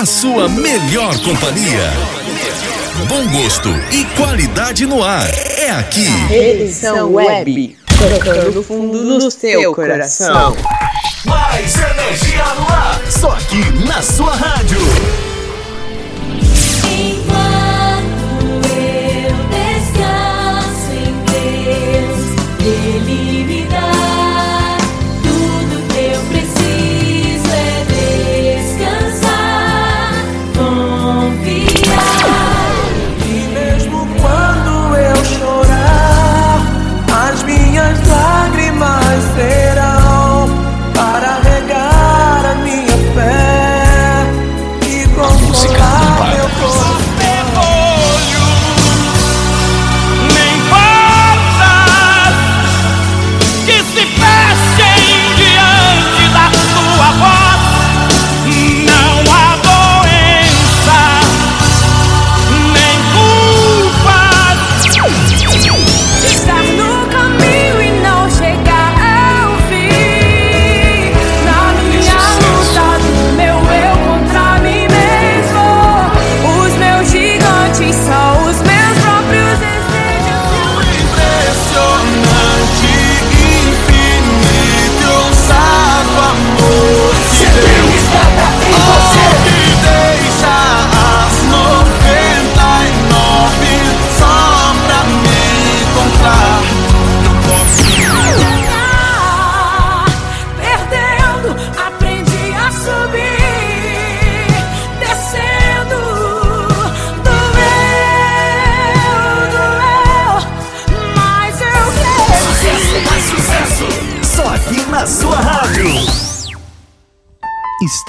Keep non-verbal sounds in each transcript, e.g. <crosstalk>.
a sua melhor companhia. Bom gosto e qualidade no ar. É aqui. Redenção Web. Tocando fundo no seu coração. Mais energia no ar. Só aqui na sua rádio.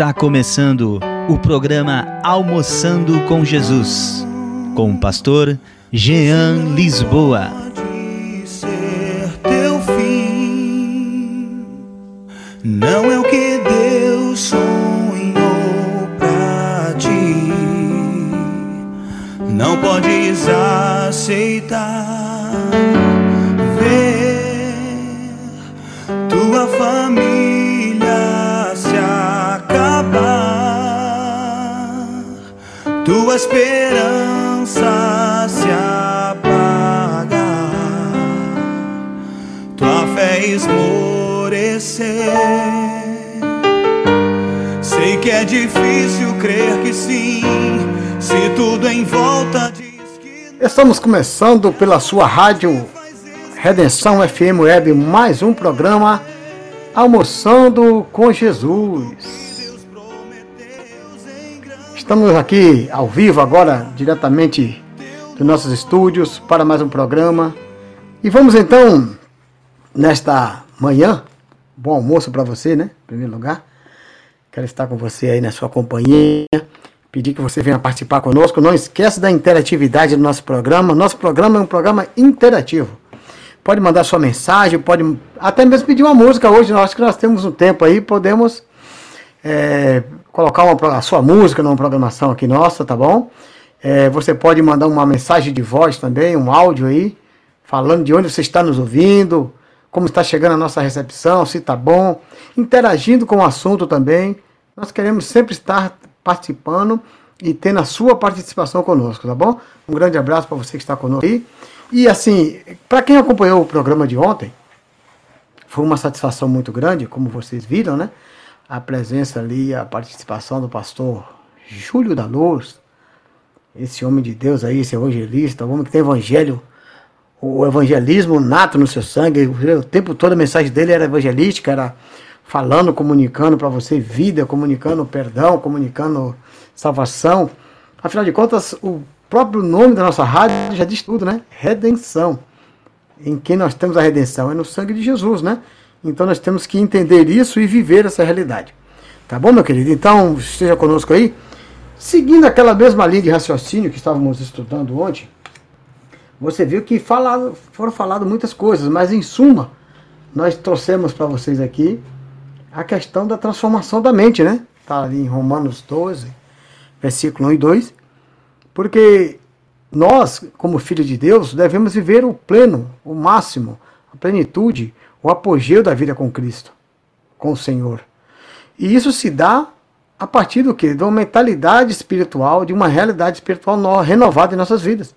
Está começando o programa Almoçando com Jesus, com o pastor Jean Lisboa. ser teu fim. Não é o que Deus sonhou pra ti. Não podes aceitar ver tua família tua esperança se apagar, tua fé esmorecer. Sei que é difícil crer que sim, se tudo em volta diz que Estamos começando pela sua rádio Redenção FM Web mais um programa Almoçando com Jesus. Estamos aqui ao vivo agora, diretamente dos nossos estúdios, para mais um programa. E vamos então, nesta manhã, bom almoço para você, né? Em primeiro lugar. Quero estar com você aí na sua companhia. Pedir que você venha participar conosco. Não esqueça da interatividade do nosso programa. Nosso programa é um programa interativo. Pode mandar sua mensagem, pode até mesmo pedir uma música hoje. Nós que nós temos um tempo aí, podemos é, colocar uma, a sua música numa programação aqui nossa, tá bom? É, você pode mandar uma mensagem de voz também, um áudio aí, falando de onde você está nos ouvindo, como está chegando a nossa recepção, se está bom, interagindo com o assunto também. Nós queremos sempre estar participando e tendo a sua participação conosco, tá bom? Um grande abraço para você que está conosco aí. E assim, para quem acompanhou o programa de ontem, foi uma satisfação muito grande, como vocês viram, né? A presença ali, a participação do pastor Júlio da Luz, esse homem de Deus aí, esse evangelista, o homem que tem evangelho, o evangelismo nato no seu sangue, o tempo todo a mensagem dele era evangelística, era falando, comunicando para você vida, comunicando perdão, comunicando salvação. Afinal de contas, o próprio nome da nossa rádio já diz tudo, né? Redenção. Em quem nós temos a redenção? É no sangue de Jesus, né? Então nós temos que entender isso e viver essa realidade. Tá bom, meu querido? Então, esteja conosco aí. Seguindo aquela mesma linha de raciocínio que estávamos estudando ontem, você viu que falado, foram faladas muitas coisas, mas em suma, nós trouxemos para vocês aqui a questão da transformação da mente, né? Está ali em Romanos 12, versículo 1 e 2. Porque nós, como filhos de Deus, devemos viver o pleno, o máximo, a plenitude, o apogeu da vida com Cristo, com o Senhor. E isso se dá a partir do que? De uma mentalidade espiritual, de uma realidade espiritual no- renovada em nossas vidas.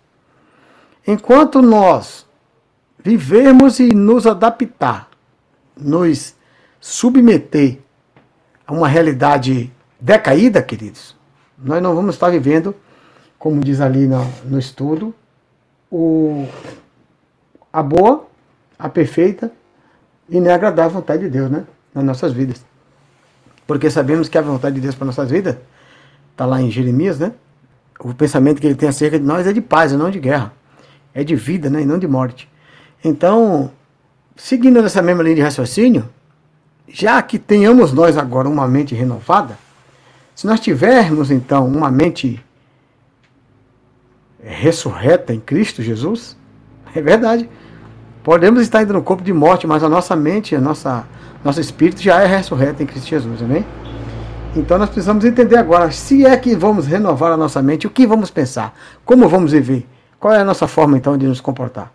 Enquanto nós vivermos e nos adaptar, nos submeter a uma realidade decaída, queridos, nós não vamos estar vivendo, como diz ali no, no estudo, o, a boa, a perfeita e nem agradável vontade de Deus, né? Nas nossas vidas. Porque sabemos que a vontade de Deus para nossas vidas está lá em Jeremias, né? O pensamento que ele tem acerca de nós é de paz, e não de guerra. É de vida, né? E não de morte. Então, seguindo nessa mesma linha de raciocínio, já que tenhamos nós agora uma mente renovada, se nós tivermos então uma mente ressurreta em Cristo Jesus, é verdade. Podemos estar ainda no corpo de morte, mas a nossa mente, a nossa nosso espírito já é ressurreto em Cristo Jesus, amém? Então nós precisamos entender agora, se é que vamos renovar a nossa mente, o que vamos pensar? Como vamos viver? Qual é a nossa forma então de nos comportar?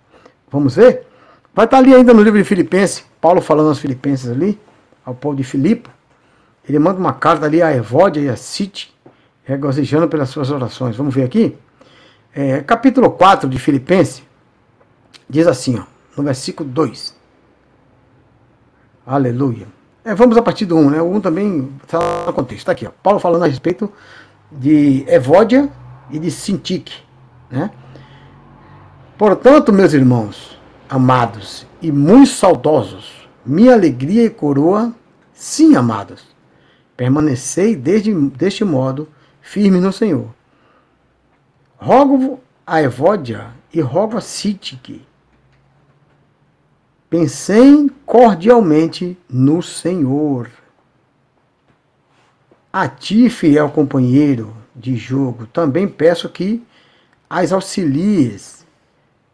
Vamos ver? Vai estar ali ainda no livro de Filipenses, Paulo falando aos Filipenses ali, ao povo de Filipe. Ele manda uma carta ali a Evódia e a Cite, regozijando pelas suas orações. Vamos ver aqui? É, capítulo 4 de Filipenses, diz assim, ó, no versículo 2. Aleluia. É, vamos a partir do 1, né? O 1 também está no contexto. Está aqui, ó. Paulo falando a respeito de Evódia e de Sintique, né? Portanto, meus irmãos, amados e muito saudosos, minha alegria e coroa, sim, amados, permanecei desde, deste modo firme no Senhor. Rogo a Evódia e rogo a Sintique Pensem cordialmente no Senhor. A ti, fiel companheiro de jogo, também peço que as auxilies,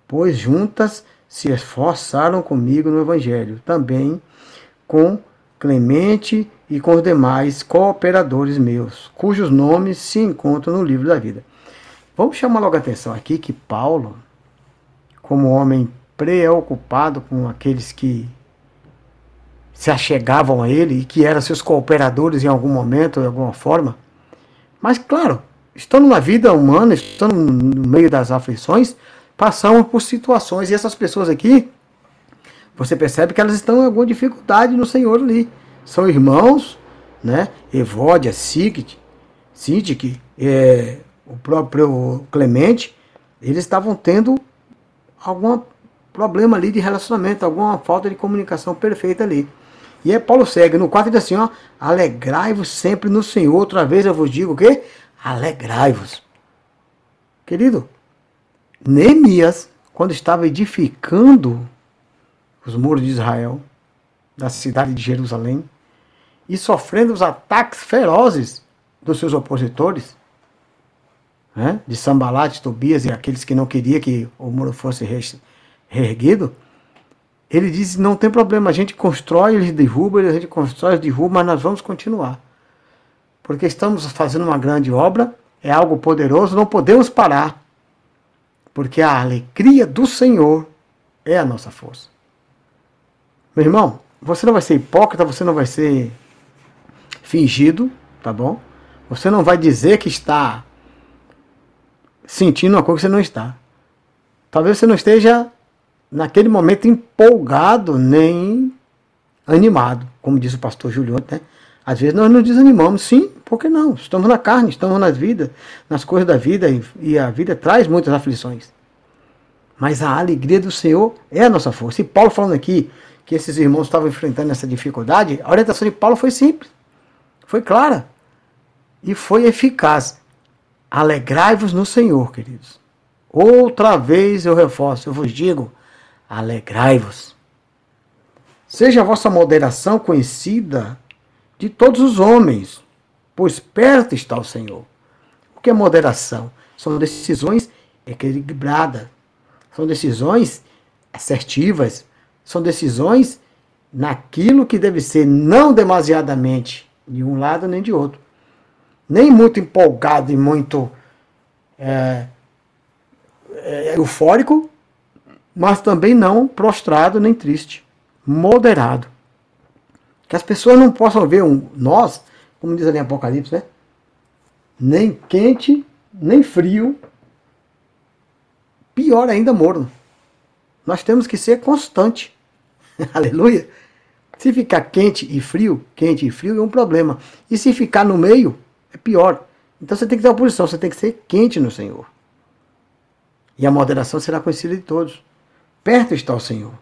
pois juntas se esforçaram comigo no Evangelho, também com Clemente e com os demais cooperadores meus, cujos nomes se encontram no livro da vida. Vamos chamar logo a atenção aqui que Paulo, como homem preocupado com aqueles que se achegavam a ele e que eram seus cooperadores em algum momento, de alguma forma. Mas, claro, estando na vida humana, estando no meio das aflições, passamos por situações e essas pessoas aqui, você percebe que elas estão em alguma dificuldade no Senhor ali. São irmãos, né? Evódia, Sigit, Sintik, é, o próprio Clemente, eles estavam tendo algum problema ali de relacionamento, alguma falta de comunicação perfeita ali. E aí Paulo segue no 4 diz assim, ó, alegrai-vos sempre no Senhor. Outra vez eu vos digo o quê? Alegrai-vos. Querido, Neemias, quando estava edificando os muros de Israel, da cidade de Jerusalém, e sofrendo os ataques ferozes dos seus opositores, né, de Sambalat, Tobias e aqueles que não queriam que o muro fosse reerguido, ele diz: não tem problema, a gente constrói, eles derrubam, a gente constrói, eles derrubam, mas nós vamos continuar. Porque estamos fazendo uma grande obra, é algo poderoso, não podemos parar. Porque a alegria do Senhor é a nossa força. Meu irmão, você não vai ser hipócrita, você não vai ser fingido, tá bom? Você não vai dizer que está sentindo uma coisa que você não está. Talvez você não esteja naquele momento empolgado nem animado, como disse o pastor Júlio né? Às vezes nós nos desanimamos, sim, por que não? Estamos na carne, estamos na vida, nas coisas da vida, e a vida traz muitas aflições. Mas a alegria do Senhor é a nossa força. E Paulo falando aqui que esses irmãos estavam enfrentando essa dificuldade, a orientação de Paulo foi simples, foi clara e foi eficaz. Alegrai-vos no Senhor, queridos. Outra vez eu reforço, eu vos digo, alegrai-vos. Seja a vossa moderação conhecida de todos os homens, pois perto está o Senhor. O que é moderação? São decisões equilibradas, são decisões assertivas, são decisões naquilo que deve ser não demasiadamente de um lado nem de outro. Nem muito empolgado e muito é, é, eufórico, mas também não prostrado nem triste. Moderado. Que as pessoas não possam ver um, nós como diz ali em Apocalipse, né? Nem quente, nem frio, pior ainda morno. Nós temos que ser constante. <laughs> Aleluia. Se ficar quente e frio, quente e frio é um problema. E se ficar no meio, é pior. Então você tem que ter uma posição, você tem que ser quente no Senhor. E a moderação será conhecida de todos. Perto está o Senhor.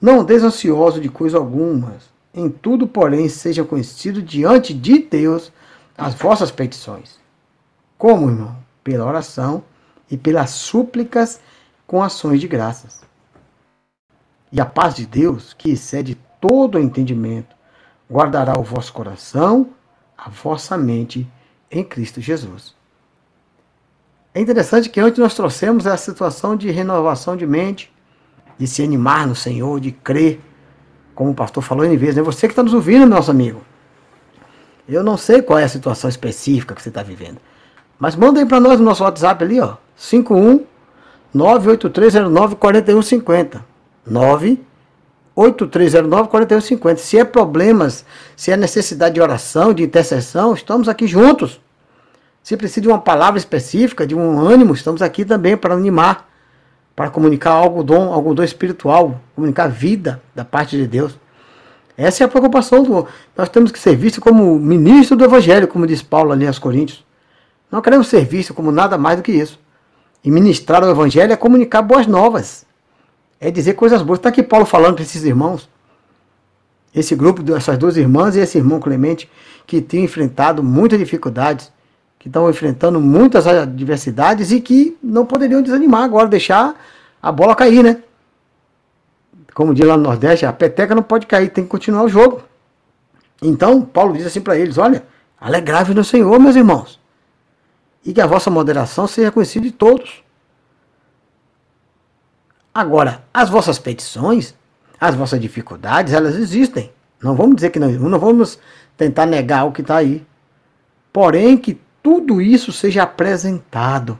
Não desansioso de coisa alguma. Em tudo, porém, seja conhecido diante de Deus as vossas petições. Como, irmão? Pela oração e pelas súplicas com ações de graças. E a paz de Deus, que excede todo o entendimento, guardará o vosso coração, a vossa mente em Cristo Jesus. É interessante que antes nós trouxemos a situação de renovação de mente, de se animar no Senhor, de crer, como o pastor falou em vez, né? Você que está nos ouvindo, nosso amigo. Eu não sei qual é a situação específica que você está vivendo. Mas manda aí para nós no nosso WhatsApp ali, ó. 51 98309 4150. 98309 4150. Se é problemas, se é necessidade de oração, de intercessão, estamos aqui juntos. Se precisa de uma palavra específica, de um ânimo, estamos aqui também para animar, para comunicar algo dom, algum dom espiritual, comunicar vida da parte de Deus. Essa é a preocupação do. Nós temos que ser vistos como ministro do Evangelho, como diz Paulo ali aos Coríntios. Não queremos ser vistos como nada mais do que isso. E ministrar o Evangelho é comunicar boas novas. É dizer coisas boas. Está aqui Paulo falando para esses irmãos. Esse grupo, essas duas irmãs e esse irmão Clemente, que tinham enfrentado muitas dificuldades, que estão enfrentando muitas adversidades e que não poderiam desanimar agora, deixar a bola cair, né? Como diz lá no Nordeste, a peteca não pode cair, tem que continuar o jogo. Então, Paulo diz assim para eles: olha, alegrai-vos no Senhor, meus irmãos e que a vossa moderação seja conhecida de todos. Agora, as vossas petições, as vossas dificuldades, elas existem. Não vamos dizer que não, não vamos tentar negar o que está aí. Porém, que tudo isso seja apresentado,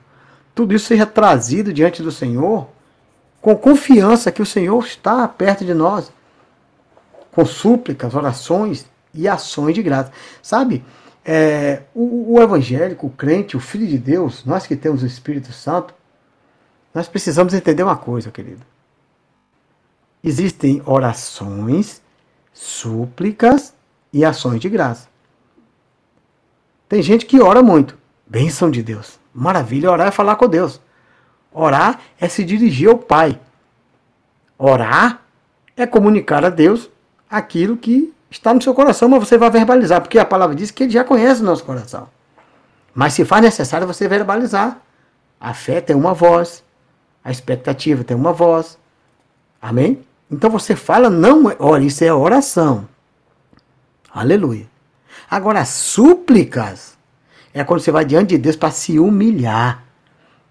tudo isso seja trazido diante do Senhor, com confiança que o Senhor está perto de nós, com súplicas, orações e ações de graça. Sabe? É, o, o, evangélico, o crente, o filho de Deus, nós que temos o Espírito Santo, nós precisamos entender uma coisa, querido. Existem orações, súplicas e ações de graça. Tem gente que ora muito. Bênção de Deus. Maravilha, orar é falar com Deus. Orar é se dirigir ao Pai. Orar é comunicar a Deus aquilo que está no seu coração, mas você vai verbalizar, porque a palavra diz que ele já conhece o nosso coração. Mas se faz necessário você verbalizar. A fé tem uma voz, a expectativa tem uma voz. Amém? Então você fala, não, olha, isso é oração. Aleluia. Agora, súplicas é quando você vai diante de Deus para se humilhar.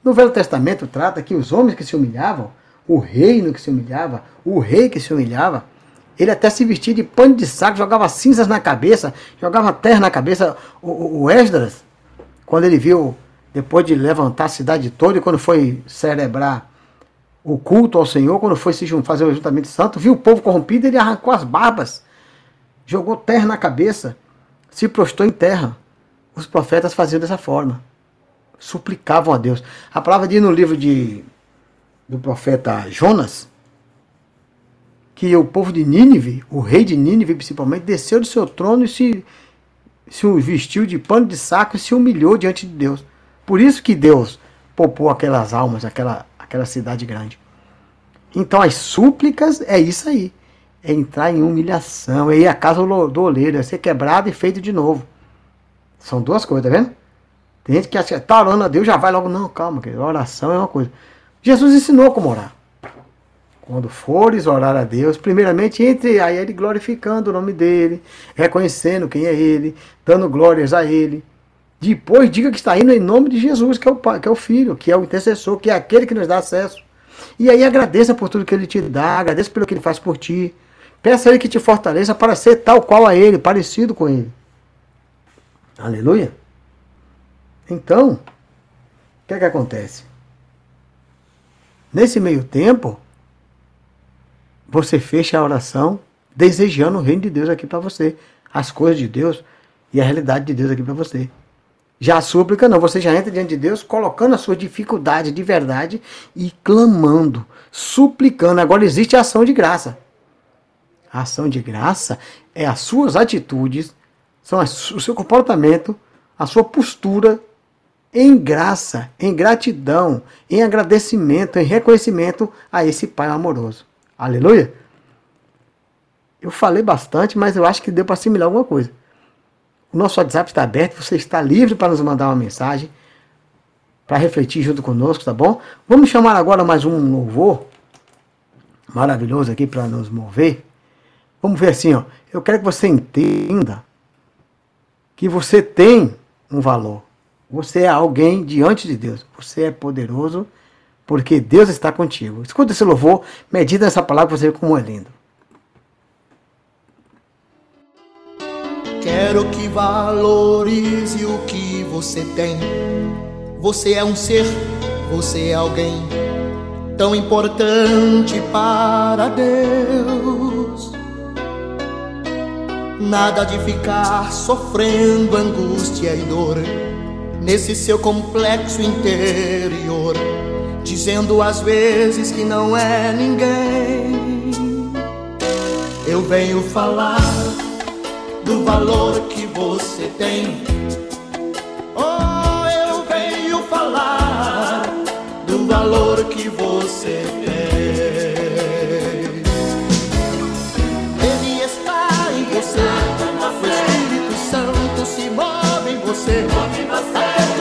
No Velho Testamento trata que os homens que se humilhavam, o reino que se humilhava, o rei que se humilhava, ele até se vestia de pano de saco, jogava cinzas na cabeça, jogava terra na cabeça. O, o Esdras, quando ele viu, depois de levantar a cidade toda, e quando foi celebrar o culto ao Senhor, quando foi se fazer o ajuntamento santo, viu o povo corrompido, ele arrancou as barbas, jogou terra na cabeça, se prostrou em terra. Os profetas faziam dessa forma. Suplicavam a Deus. A palavra diz no livro de, do profeta Jonas, que o povo de Nínive, o rei de Nínive principalmente, desceu do seu trono e se, se vestiu de pano de saco e se humilhou diante de Deus. Por isso que Deus poupou aquelas almas, aquela, aquela cidade grande. Então as súplicas é isso aí. É entrar em humilhação, é ir à casa do oleiro, é ser quebrado e feito de novo. São duas coisas, tá vendo? Tem gente que acha que está orando a Deus, já vai logo. Não, calma, querido. Oração é uma coisa. Jesus ensinou como orar. Quando fores orar a Deus, primeiramente entre a Ele glorificando o nome dEle, reconhecendo quem é Ele, dando glórias a Ele. Depois diga que está indo em nome de Jesus, que é o, pai, que é o Filho, que é o intercessor, que é aquele que nos dá acesso. E aí agradeça por tudo que Ele te dá, agradeça pelo que Ele faz por ti. Peça a Ele que te fortaleça para ser tal qual a Ele, parecido com Ele. Aleluia. Então, o que é que acontece? Nesse meio tempo, você fecha a oração desejando o reino de Deus aqui para você, as coisas de Deus. E a realidade de Deus aqui para você. Já a súplica não, você já entra diante de Deus colocando a sua dificuldade de verdade e clamando, suplicando. Agora existe a ação de graça. A ação de graça é as suas atitudes, são o seu comportamento, a sua postura em graça, em gratidão, em agradecimento, em reconhecimento a esse Pai amoroso. Aleluia! Eu falei bastante, mas eu acho que deu para assimilar alguma coisa. O nosso WhatsApp está aberto, você está livre para nos mandar uma mensagem, para refletir junto conosco, tá bom? Vamos chamar agora mais um louvor maravilhoso aqui para nos mover. Vamos ver assim, ó. Eu quero que você entenda que você tem um valor. Você é alguém diante de Deus. Você é poderoso porque Deus está contigo. Escuta esse louvor, medita nessa palavra você ver como é lindo. Quero que valorize o que você tem. Você é um ser, você é alguém tão importante para Deus. Nada de ficar sofrendo angústia e dor nesse seu complexo interior, dizendo às vezes que não é ninguém. Eu venho falar do valor que você tem. Oh, eu venho falar do valor que você tem. Você, até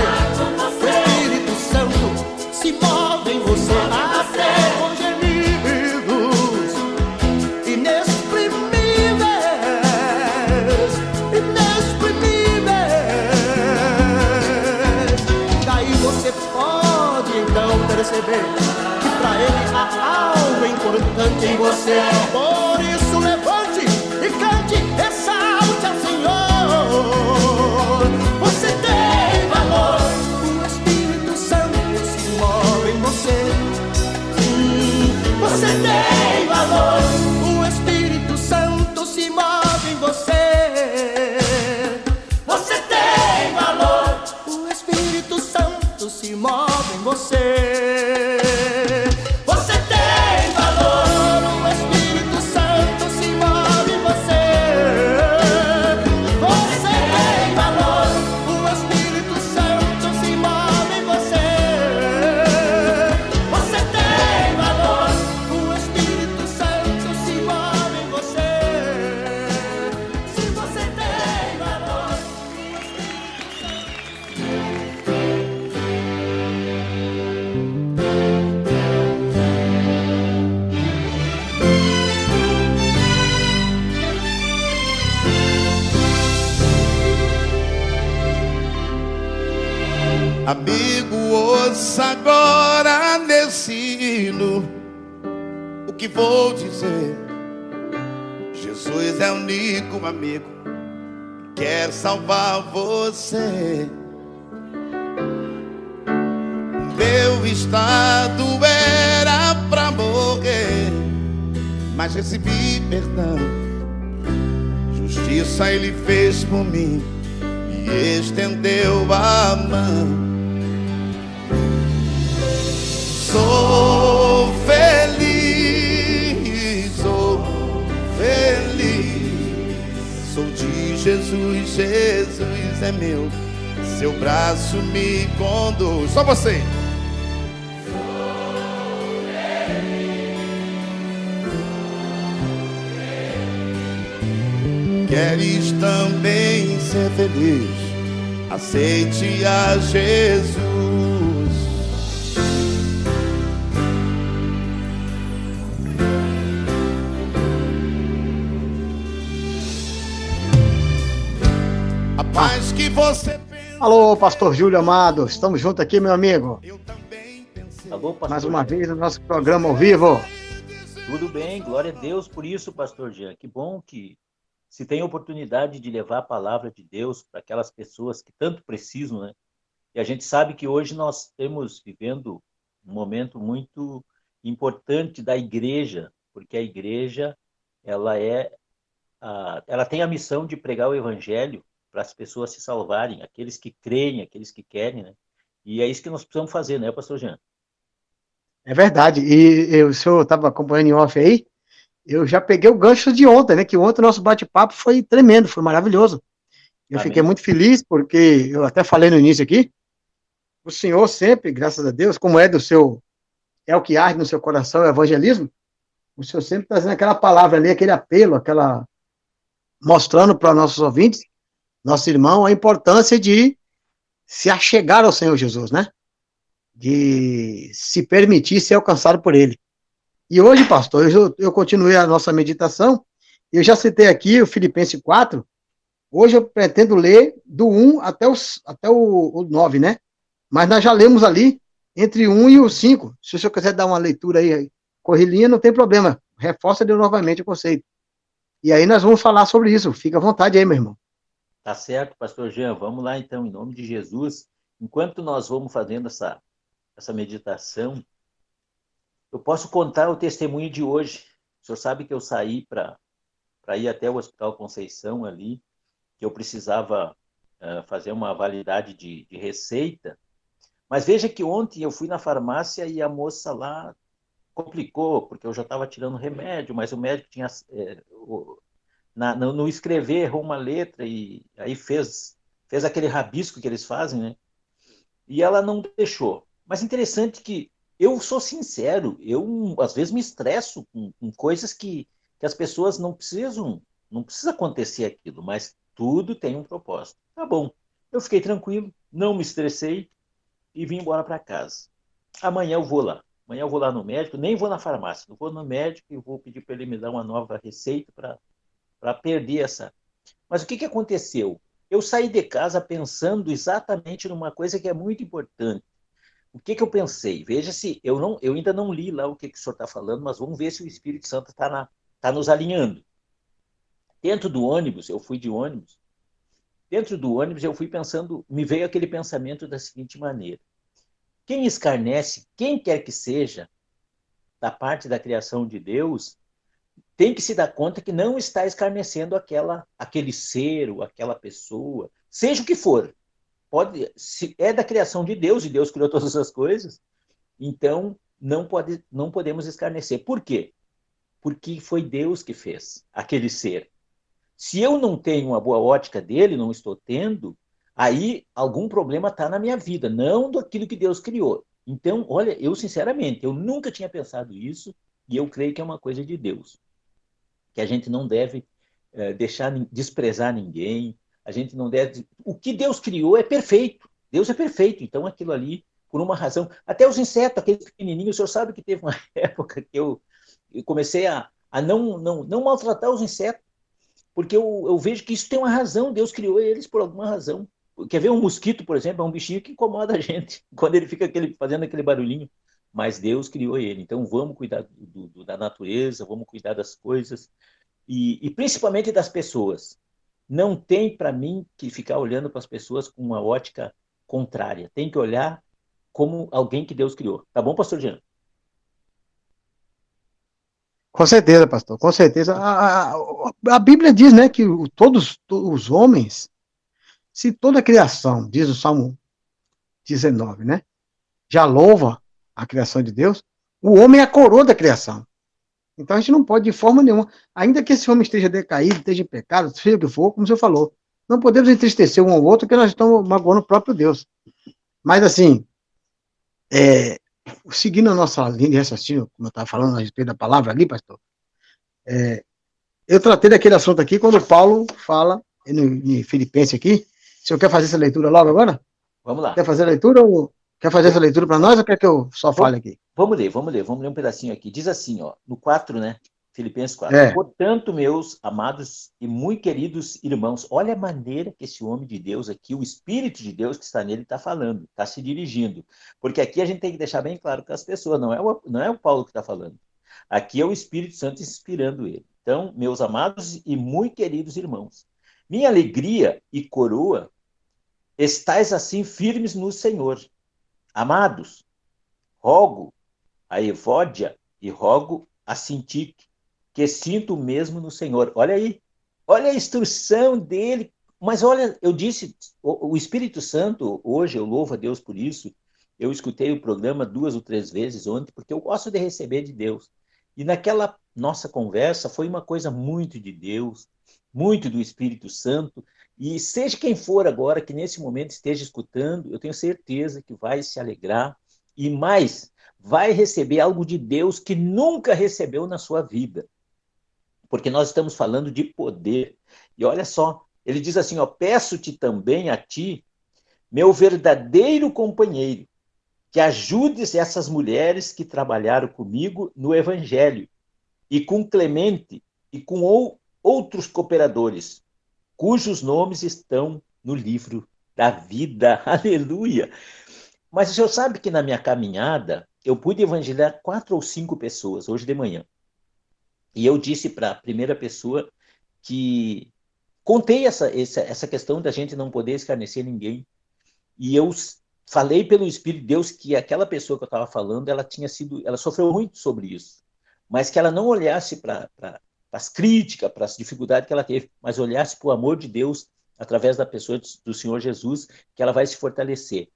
o Espírito Santo se move em você até com gemidos inexprimíveis, inexprimíveis. Daí você pode então perceber que pra ele há algo importante em você. Por amigo quer salvar você. Meu estado era pra morrer, mas recebi perdão. Justiça ele fez por mim e estendeu a mão. Sou Jesus, Jesus é meu. Seu braço me conduz. Só você. Queres também ser feliz? Aceite a Jesus. Alô, pastor Júlio Amado, estamos juntos aqui, meu amigo. Alô, pastor Mais uma vez no nosso programa ao vivo. Tudo bem, glória a Deus por isso, pastor Jean. Que bom que se tem a oportunidade de levar a palavra de Deus para aquelas pessoas que tanto precisam, né? E a gente sabe que hoje nós estamos vivendo um momento muito importante da igreja, porque a igreja, ela é a, ela tem a missão de pregar o evangelho para as pessoas se salvarem, aqueles que creem, aqueles que querem, né? E é isso que nós precisamos fazer, né, pastor Jean? É verdade. E, e o senhor estava acompanhando em off aí? Eu já peguei o gancho de ontem, né? Que ontem o nosso bate-papo foi tremendo, foi maravilhoso. Eu Amém. fiquei muito feliz, porque eu até falei no início aqui, o senhor sempre, graças a Deus, como é do seu, é o que arde no seu coração, é o evangelismo, o senhor sempre trazendo aquela palavra ali, aquele apelo, aquela. mostrando para nossos ouvintes, nosso irmão, a importância de se achegar ao Senhor Jesus, né? De se permitir ser alcançado por Ele. E hoje, pastor, eu, eu continuei a nossa meditação, eu já citei aqui o Filipenses 4, hoje eu pretendo ler do 1 até, os, até o, o 9, né? Mas nós já lemos ali entre 1 e o 5. Se o senhor quiser dar uma leitura aí, corrilinha, não tem problema. Reforça de novamente o conceito. E aí nós vamos falar sobre isso. Fica à vontade aí, meu irmão. Tá certo, pastor Jean. Vamos lá então, em nome de Jesus. Enquanto nós vamos fazendo essa, essa meditação, eu posso contar o testemunho de hoje. O senhor sabe que eu saí para ir até o Hospital Conceição ali, que eu precisava eh, fazer uma validade de, de receita. Mas veja que ontem eu fui na farmácia e a moça lá complicou, porque eu já estava tirando remédio, mas o médico tinha. o- na- no, no escrever errou uma letra e aí fez, fez aquele rabisco que eles fazem, né? E ela não deixou. Mas interessante que eu sou sincero, eu às vezes me estresso com, com coisas que, que as pessoas não precisam, não precisa acontecer aquilo, mas tudo tem um propósito. Tá bom. Eu fiquei tranquilo, não me estressei e vim embora para casa. Amanhã eu vou lá. Amanhã eu vou lá no médico, nem vou na farmácia, eu vou no médico e vou pedir para ele me dar uma nova receita para para perder essa. Mas o que, que aconteceu? Eu saí de casa pensando exatamente numa coisa que é muito importante. O que, que eu pensei? Veja se eu não, eu ainda não li lá o que, que o senhor está falando, mas vamos ver se o Espírito Santo está tá nos alinhando. Dentro do ônibus, eu fui de ônibus. Dentro do ônibus, eu fui pensando, me veio aquele pensamento da seguinte maneira: quem escarnece, quem quer que seja, da parte da criação de Deus, tem que se dar conta que não está escarnecendo aquela, aquele ser ou aquela pessoa, seja o que for. Pode, se é da criação de Deus e Deus criou <laughs> todas as coisas, então não pode, não podemos escarnecer. Por quê? Porque foi Deus que fez aquele ser. Se eu não tenho uma boa ótica dele, não estou tendo, aí algum problema está na minha vida, não daquilo que Deus criou. Então, olha, eu sinceramente, eu nunca tinha pensado isso e eu creio que é uma coisa de Deus que a gente não deve eh, deixar desprezar ninguém, a gente não deve. O que Deus criou é perfeito. Deus é perfeito. Então aquilo ali, por uma razão, até os insetos, aqueles pequenininhos, o senhor sabe que teve uma <laughs> época que eu, eu comecei a, a não, não, não maltratar os insetos, porque eu, eu vejo que isso tem uma razão. Deus criou eles por alguma razão. Quer ver um mosquito, por exemplo, é um bichinho que incomoda a gente <laughs> quando ele fica aquele, fazendo aquele barulhinho. Mas Deus criou ele. Então vamos cuidar do- do- da natureza, vamos cuidar das coisas e, e principalmente das pessoas. Não tem para mim que ficar olhando para as pessoas com uma ótica contrária. Tem que olhar como alguém que Deus criou. Tá bom, pastor Jean? Com certeza, pastor, com certeza. A, a, a Bíblia diz, né, que todos os homens, se toda a criação, diz o Salmo 19, né, já louva a criação de Deus, o homem é a coroa da criação. Então a gente não pode, de forma nenhuma, ainda que esse homem esteja decaído, esteja em pecado, seja o que for, como o senhor falou, não podemos entristecer um ao outro, porque nós estamos magoando o próprio Deus. Mas, assim, é, seguindo a nossa linha de raciocínio, como eu estava falando a respeito da palavra ali, pastor, é, eu tratei daquele assunto aqui quando Paulo fala, em Filipenses aqui, o senhor quer fazer essa leitura logo agora? Vamos lá. Quer fazer a leitura ou quer fazer essa leitura para nós ou quer que eu só fale aqui? Vamos ler, vamos ler, vamos ler um pedacinho aqui. Diz assim, ó, no 4, né? Filipenses 4. É. Portanto, meus amados e muito queridos irmãos, olha a maneira que esse homem de Deus aqui, o Espírito de Deus que está nele, está falando, está se dirigindo. Porque aqui a gente tem que deixar bem claro para as pessoas, não é o, não é o Paulo que está falando. Aqui é o Espírito Santo inspirando ele. Então, meus amados e muito queridos irmãos, minha alegria e coroa, estais assim firmes no Senhor. Amados, rogo a Evódia e rogo a Sintique, que sinto mesmo no Senhor. Olha aí, olha a instrução dele. Mas olha, eu disse, o, o Espírito Santo, hoje eu louvo a Deus por isso. Eu escutei o programa duas ou três vezes ontem, porque eu gosto de receber de Deus. E naquela nossa conversa foi uma coisa muito de Deus, muito do Espírito Santo. E seja quem for agora que nesse momento esteja escutando, eu tenho certeza que vai se alegrar e mais, vai receber algo de Deus que nunca recebeu na sua vida. Porque nós estamos falando de poder. E olha só, ele diz assim, ó, peço-te também a ti, meu verdadeiro companheiro, que ajudes essas mulheres que trabalharam comigo no evangelho e com Clemente e com ou, outros cooperadores, cujos nomes estão no livro da vida. <laughs> Aleluia! Mas o senhor sabe que na minha caminhada eu pude evangelizar quatro ou cinco pessoas hoje de manhã. E eu disse para a primeira pessoa que contei essa, essa, essa questão da gente não poder escarnecer ninguém. E eu falei pelo Espírito de Deus que aquela pessoa que eu estava falando, ela tinha sido, ela sofreu muito sobre isso, mas que ela não olhasse para as críticas, para as dificuldades que ela teve, mas olhasse para o amor de Deus através da pessoa do Senhor Jesus, que ela vai se fortalecer.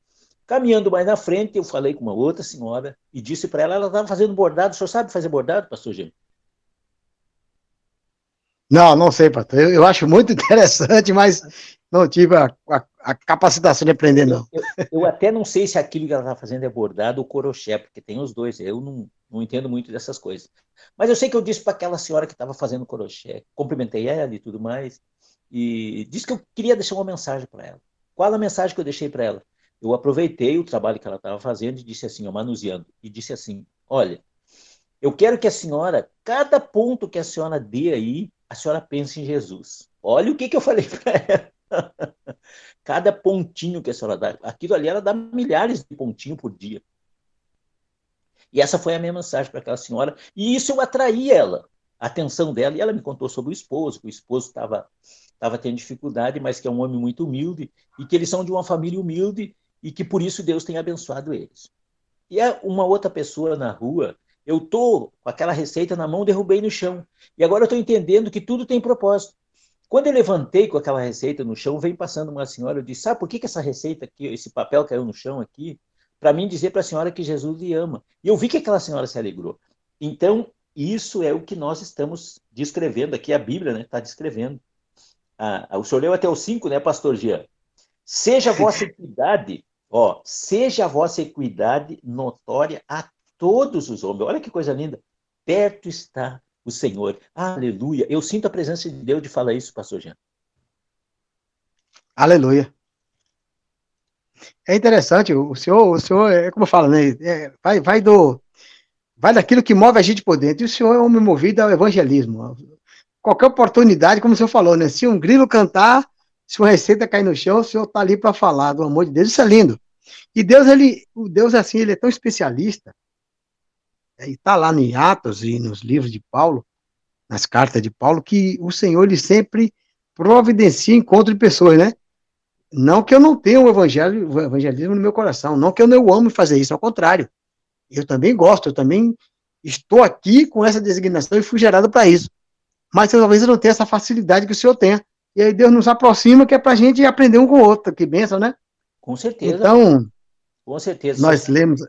Caminhando mais na frente, eu falei com uma outra senhora e disse para ela, ela estava fazendo bordado. O senhor sabe fazer bordado, pastor Gêmeo? Não, não sei, pastor. Eu, eu acho muito <laughs> interessante, mas não tive a, a, a capacitação de aprender, não. Eu, eu, até não sei se aquilo que ela está fazendo é bordado ou crochê, porque tem os dois. Eu não, não entendo muito dessas coisas. Mas eu sei que eu disse para aquela senhora que estava fazendo crochê, cumprimentei ela e tudo mais, e disse que eu queria deixar uma mensagem para ela. Qual a mensagem que eu deixei para ela? Eu aproveitei o trabalho que ela estava fazendo e disse assim, ó, manuseando, e disse assim: olha, eu quero que a senhora, cada ponto que a senhora dê aí, a senhora pense em Jesus. Olha o que, que eu falei <laughs> para ela. <laughs> cada pontinho que a senhora dá, aquilo ali ela dá milhares de pontinhos por dia. E essa foi a minha mensagem para aquela senhora, e isso eu atraí ela, a atenção dela, e ela me contou sobre o esposo, que o esposo estava estava tendo dificuldade, mas que é um homem muito humilde, e que eles são de uma família humilde, e que por isso Deus tem abençoado eles. E é uma outra pessoa na rua, eu tô com aquela receita na mão, derrubei no chão. E agora eu estou entendendo que tudo tem propósito. Quando eu levantei com aquela receita no chão, vem passando uma senhora, eu disse, sabe por que, que essa receita aqui, esse papel caiu no chão aqui? Para mim dizer para a senhora que Jesus lhe ama. E eu vi que aquela senhora se alegrou. Então, isso é o que nós estamos descrevendo aqui, a Bíblia está né, tá descrevendo. Ah, o senhor leu até o 5, né, pastor Jean? Seja a vossa <laughs> equidade, ó, seja a vossa equidade notória a todos os homens. Olha que coisa linda. Perto está o Senhor. Aleluia. Eu sinto a presença de Deus de falar isso, pastor Jean. Aleluia. É interessante, o senhor, o senhor, é como eu falo, né? É, vai, vai do. Vai daquilo que move a gente por dentro. E o senhor é homem movido ao evangelismo. Qualquer oportunidade, como o senhor falou, né? Se um grilo cantar, se uma receita cair no chão, o senhor está ali para falar do amor de Deus. Isso é lindo. E Deus, ele, o Deus assim, ele é tão especialista. E está lá em Atos e nos livros de Paulo, nas cartas de Paulo, que o Senhor ele sempre providencia encontro de pessoas, né? Não que eu não tenha o evangelho, o evangelismo no meu coração, não que eu não amo fazer isso, ao contrário. Eu também gosto, eu também estou aqui com essa designação e fui gerado para isso. Mas talvez eu não tenha essa facilidade que o senhor tenha. E aí Deus nos aproxima, que é para a gente aprender um com o outro. Que benção, né? Com certeza. Então, com certeza. nós lemos.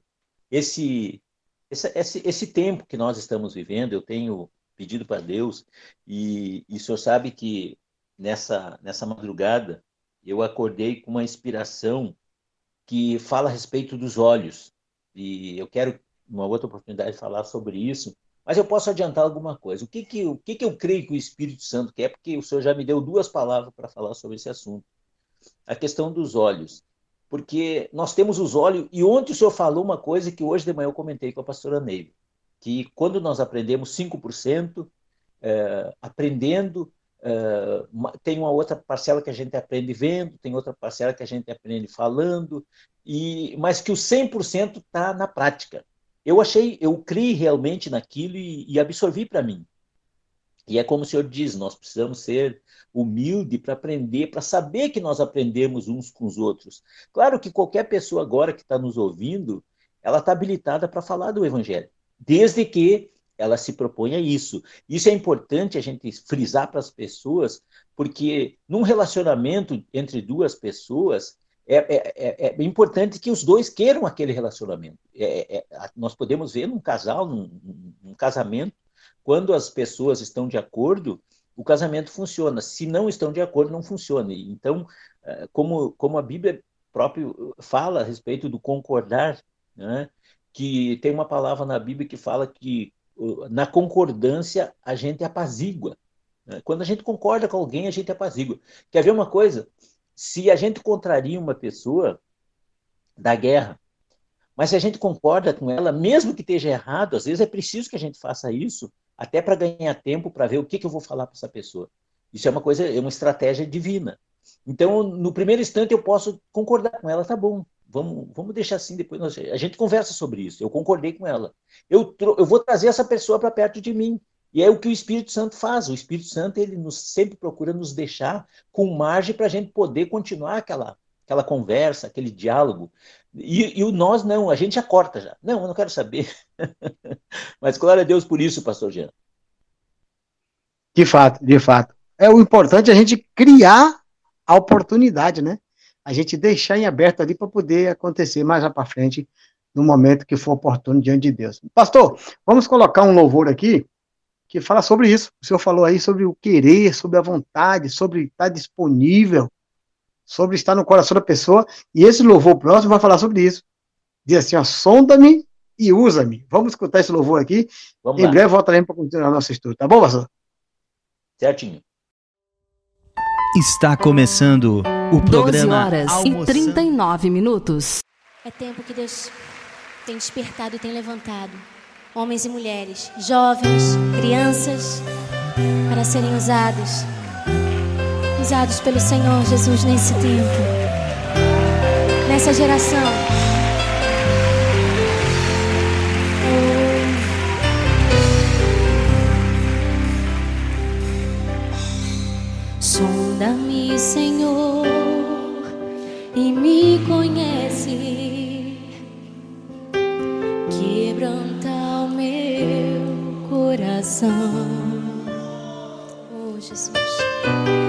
esse, esse, esse, esse tempo que nós estamos vivendo, eu tenho pedido para Deus, e, e o senhor sabe que nessa, nessa madrugada eu acordei com uma inspiração que fala a respeito dos olhos. E eu quero, uma outra oportunidade, falar sobre isso, mas eu posso adiantar alguma coisa. O que, que, o que, que eu creio que o Espírito Santo quer? Porque o senhor já me deu duas palavras para falar sobre esse assunto. A questão dos olhos porque nós temos os olhos, e ontem o senhor falou uma coisa que hoje de manhã eu comentei com a pastora Neiva, que quando nós aprendemos 5%, é, aprendendo, é, tem uma outra parcela que a gente aprende vendo, tem outra parcela que a gente aprende falando, e mas que o 100% está na prática. Eu achei, eu criei realmente naquilo e, e absorvi para mim. E é como o senhor diz, nós precisamos ser humilde para aprender, para saber que nós aprendemos uns com os outros. Claro que qualquer pessoa agora que está nos ouvindo, ela está habilitada para falar do Evangelho, desde que ela se proponha isso. Isso é importante a gente frisar para as pessoas, porque num relacionamento entre duas pessoas, é, é, é, é, importante que os dois queiram aquele relacionamento. É, é, nós podemos ver num casal, num, num, casamento, quando as pessoas estão de acordo, o casamento funciona. Se não estão de acordo, não funciona. Então, eh, como, como a Bíblia próprio fala a respeito do concordar, né, que tem uma palavra na Bíblia que fala que na concordância a gente apazigua. Né? Quando a gente concorda com alguém, a gente apazigua. Quer ver uma coisa? Se a gente contraria uma pessoa da guerra, mas se a gente concorda com ela, mesmo que esteja errado, às vezes é preciso que a gente faça isso, até para ganhar tempo para ver o que, que eu vou falar para essa pessoa. Isso é uma coisa, é uma estratégia divina. Então, no primeiro instante, eu posso concordar com ela, tá bom, vamos, vamos deixar assim, depois nós, a gente conversa sobre isso. Eu concordei com ela. Eu, eu vou trazer essa pessoa para perto de mim. E é o que o Espírito Santo faz. O Espírito Santo ele nos, sempre procura nos deixar com margem para a gente poder continuar aquela, aquela conversa, aquele diálogo. E, e, o nós não, a gente já corta já. Não, eu não quero saber. <laughs> Mas glória a Deus por isso, pastor Jean. De fato, de fato. É o importante a gente criar a oportunidade, né? A gente deixar em aberto ali para poder acontecer mais lá para frente, no momento que for oportuno diante de Deus. Pastor, vamos colocar um louvor aqui que fala sobre isso. O senhor falou aí sobre o querer, sobre a vontade, sobre estar disponível sobre estar no coração da pessoa, e esse louvor próximo vai falar sobre isso. Diz assim, ó, sonda-me e usa-me. Vamos escutar esse louvor aqui. Vamos em lá. breve voltaremos para continuar nosso estudo, tá bom, pastor? Certinho. Está começando o programa 12 horas Almoçando. e 39 minutos. É tempo que Deus tem despertado e tem levantado homens e mulheres, jovens, crianças, para serem usados usados pelo Senhor Jesus nesse tempo, nessa geração. Sonda-me, Senhor, e me conhece. Quebranta o meu coração. Oh, Jesus.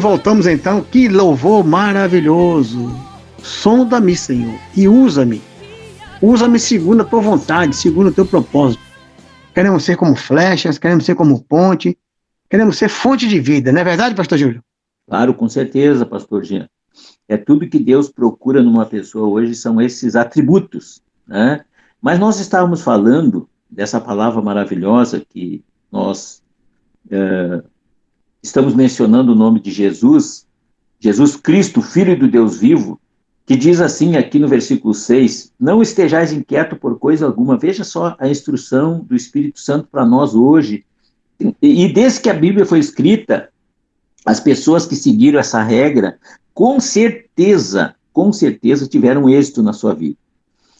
Voltamos então. Que louvor maravilhoso. Sonda-me, Senhor, e usa-me. Usa-me segundo a tua vontade, segundo o teu propósito. Queremos ser como flechas, queremos ser como ponte, queremos ser fonte de vida, não é verdade, pastor Júlio? Claro, com certeza, pastor Jean. É tudo que Deus procura numa pessoa hoje são esses atributos, né? Mas nós estávamos falando dessa palavra maravilhosa que nós eh, estamos mencionando o nome de Jesus, Jesus Cristo, Filho do Deus vivo, que diz assim aqui no versículo 6: Não estejais inquieto por coisa alguma. Veja só a instrução do Espírito Santo para nós hoje. E desde que a Bíblia foi escrita, as pessoas que seguiram essa regra, com certeza, com certeza tiveram êxito na sua vida.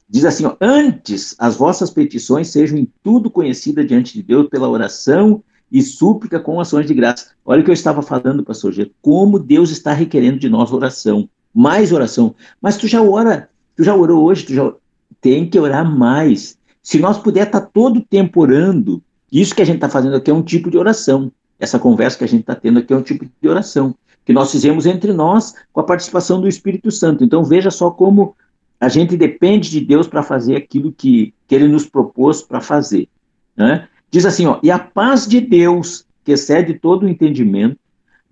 Diz assim: ó, antes as vossas petições sejam em tudo conhecidas diante de Deus pela oração e súplica com ações de graça. Olha o que eu estava falando, pastor G, como Deus está requerendo de nós oração, mais oração. Mas tu já ora, tu já orou hoje, tu já tem que orar mais. Se nós puder estar todo o tempo orando, isso que a gente está fazendo aqui é um tipo de oração. Essa conversa que a gente está tendo aqui é um tipo de oração que nós fizemos entre nós com a participação do Espírito Santo. Então veja só como a gente depende de Deus para fazer aquilo que, que Ele nos propôs para fazer. Né? Diz assim, ó, e a paz de Deus, que excede todo o entendimento,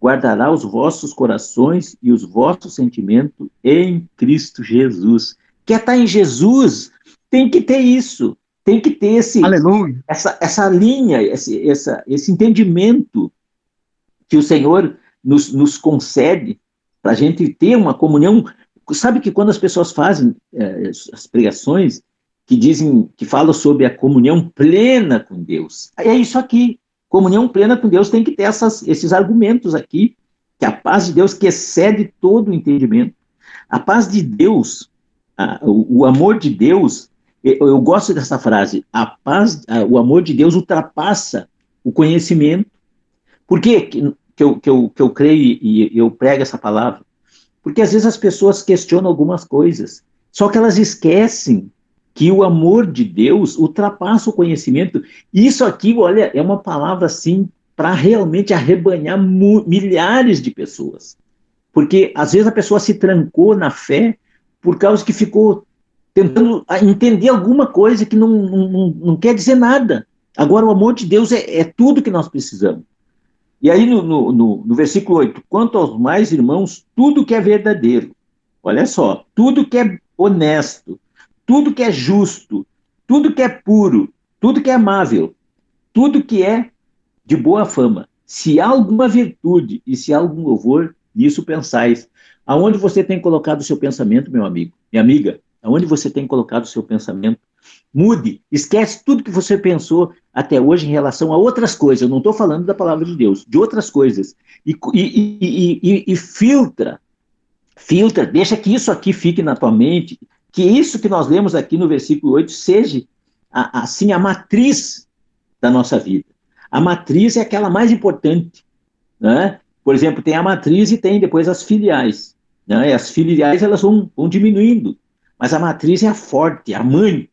guardará os vossos corações e os vossos sentimentos em Cristo Jesus. Quer estar em Jesus, tem que ter isso, tem que ter esse, Aleluia. essa, essa linha, esse, essa, esse entendimento que o Senhor nos, nos concede para a gente ter uma comunhão. Sabe que quando as pessoas fazem eh, as pregações que dizem, que falam sobre a comunhão plena com Deus, é isso aqui. Comunhão plena com Deus tem que ter essas, esses argumentos aqui, que a paz de Deus que excede todo o entendimento, a paz de Deus, a, o, o amor de Deus, Eu, eu gosto dessa frase. A paz, a- o amor de Deus ultrapassa o conhecimento. Por que, que, eu, que, eu, que eu creio e eu prego essa palavra? Porque às vezes as pessoas questionam algumas coisas, só que elas esquecem que o amor de Deus ultrapassa o conhecimento. Isso aqui, olha, é uma palavra assim para realmente arrebanhar milhares de pessoas. Porque às vezes a pessoa se trancou na fé por causa que ficou tentando entender alguma coisa que não, não, não- não quer dizer nada. Agora, o amor de Deus é, é tudo que nós precisamos. E aí, no, no, no- no versículo 8: quanto aos mais irmãos, tudo que é verdadeiro, olha só, tudo que é honesto, tudo que é justo, tudo que é puro, tudo que é amável, tudo que é de boa fama. Se há alguma virtude e se há algum louvor, nisso pensais. Aonde você tem colocado o seu pensamento, meu amigo, minha amiga? Aonde você tem colocado o seu pensamento? Mude, esquece tudo que você pensou até hoje em relação a outras coisas. Eu não estou falando da palavra de Deus, de outras coisas. E, e, e, e, filtra, filtra, deixa que isso aqui fique na tua mente, que isso que nós lemos aqui no versículo 8 seja a- assim a matriz da nossa vida. A matriz é aquela mais importante, né? Por exemplo, tem a matriz e tem depois as filiais, né? E as filiais elas vão, vão diminuindo, mas a matriz é a forte, a mãe.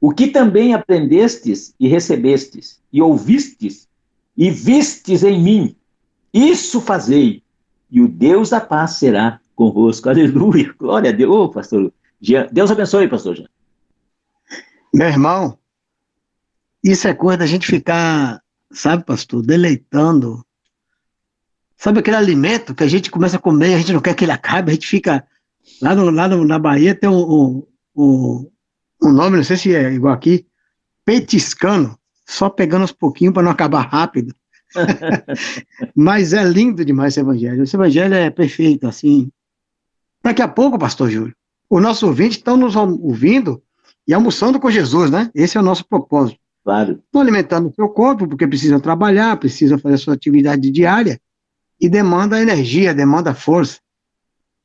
O que também aprendestes e recebestes e ouvistes e vistes em mim, isso fazei, e o Deus da paz será convosco. Aleluia. Glória a Deus. Ô, pastor Jean. Deus abençoe, pastor Jean. Meu irmão, isso é coisa da gente ficar, sabe, pastor, deleitando. Sabe aquele alimento que a gente começa a comer, a gente não quer que ele acabe, a gente fica. Lá, no, lá no- na Bahia tem um, um, um, um nome, não sei se é igual aqui, petiscando, só pegando uns pouquinhos para não acabar rápido. <laughs> Mas é lindo demais esse evangelho. Esse evangelho é perfeito, assim. Daqui a pouco, pastor Júlio, os nossos ouvintes estão nos ouvindo e almoçando com Jesus, né? Esse é o nosso propósito. Claro. Estão alimentando o seu corpo, porque precisam trabalhar, precisam fazer a sua atividade diária, e demanda energia, demanda força.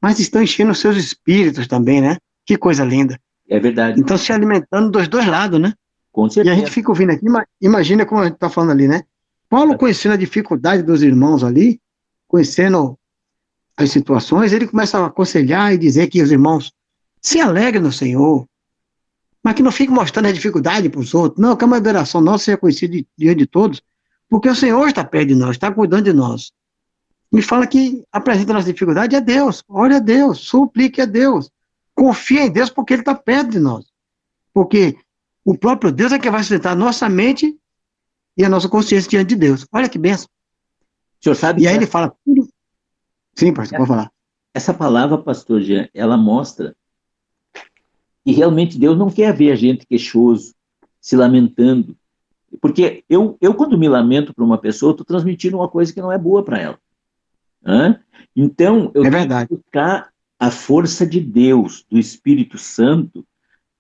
Mas estão enchendo os seus espíritos também, né? Que coisa linda. É verdade. Então, se alimentando dos dois lados, né? Com E a certeza. gente fica ouvindo aqui, ima- imagina como a gente está falando ali, né? Paulo conhecendo a dificuldade dos irmãos ali, conhecendo as situações, ele começa a aconselhar e dizer que os irmãos se alegrem no Senhor, mas que não fiquem mostrando a dificuldade para os outros. Não, que a moderação nossa seja conhecida di- diante de todos, porque o Senhor está perto de nós, está cuidando de nós. Me fala que apresenta a nossa dificuldade é Deus, ore a Deus, suplique a Deus, confia em Deus porque Ele está perto de nós. Porque o próprio Deus é que vai sustentar a nossa mente e a nossa consciência diante de Deus. Olha que benção. O senhor sabe E aí que ele fala tudo. Sim, pastor, pode falar. essa palavra, pastor Jean, ela mostra que realmente Deus não quer ver a gente queixoso, se lamentando. Porque eu, eu quando me lamento para uma pessoa, estou transmitindo uma coisa que não é boa para ela. Hã? Então, eu É tenho verdade. que buscar a força de Deus, do Espírito Santo,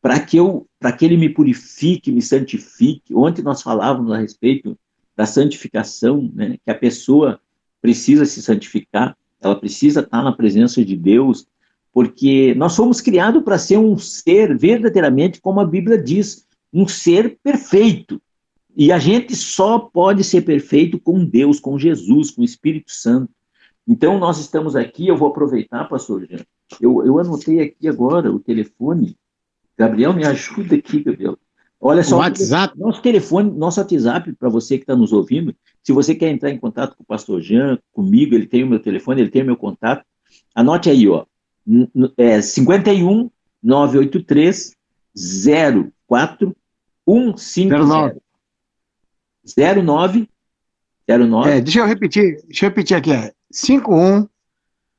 para que eu, para que ele me purifique, me santifique. Ontem nós falávamos a respeito da santificação, né? Que a pessoa precisa se santificar, ela precisa estar na presença de Deus, porque nós somos criados para ser um ser verdadeiramente, como a Bíblia diz, um ser perfeito. E a gente só pode ser perfeito com Deus, com Jesus, com o Espírito Santo. Então, nós estamos aqui, eu vou aproveitar, pastor Jean, eu, eu anotei aqui agora o telefone. Gabriel, me ajuda aqui, Gabriel. Olha só, WhatsApp. nosso telefone, nosso WhatsApp, para você que está nos ouvindo, se você quer entrar em contato com o pastor Jean, comigo, ele tem o meu telefone, ele tem o meu contato, anote aí, ó, é 51 983 04 150 09 09 É, deixa eu repetir, deixa eu repetir aqui, é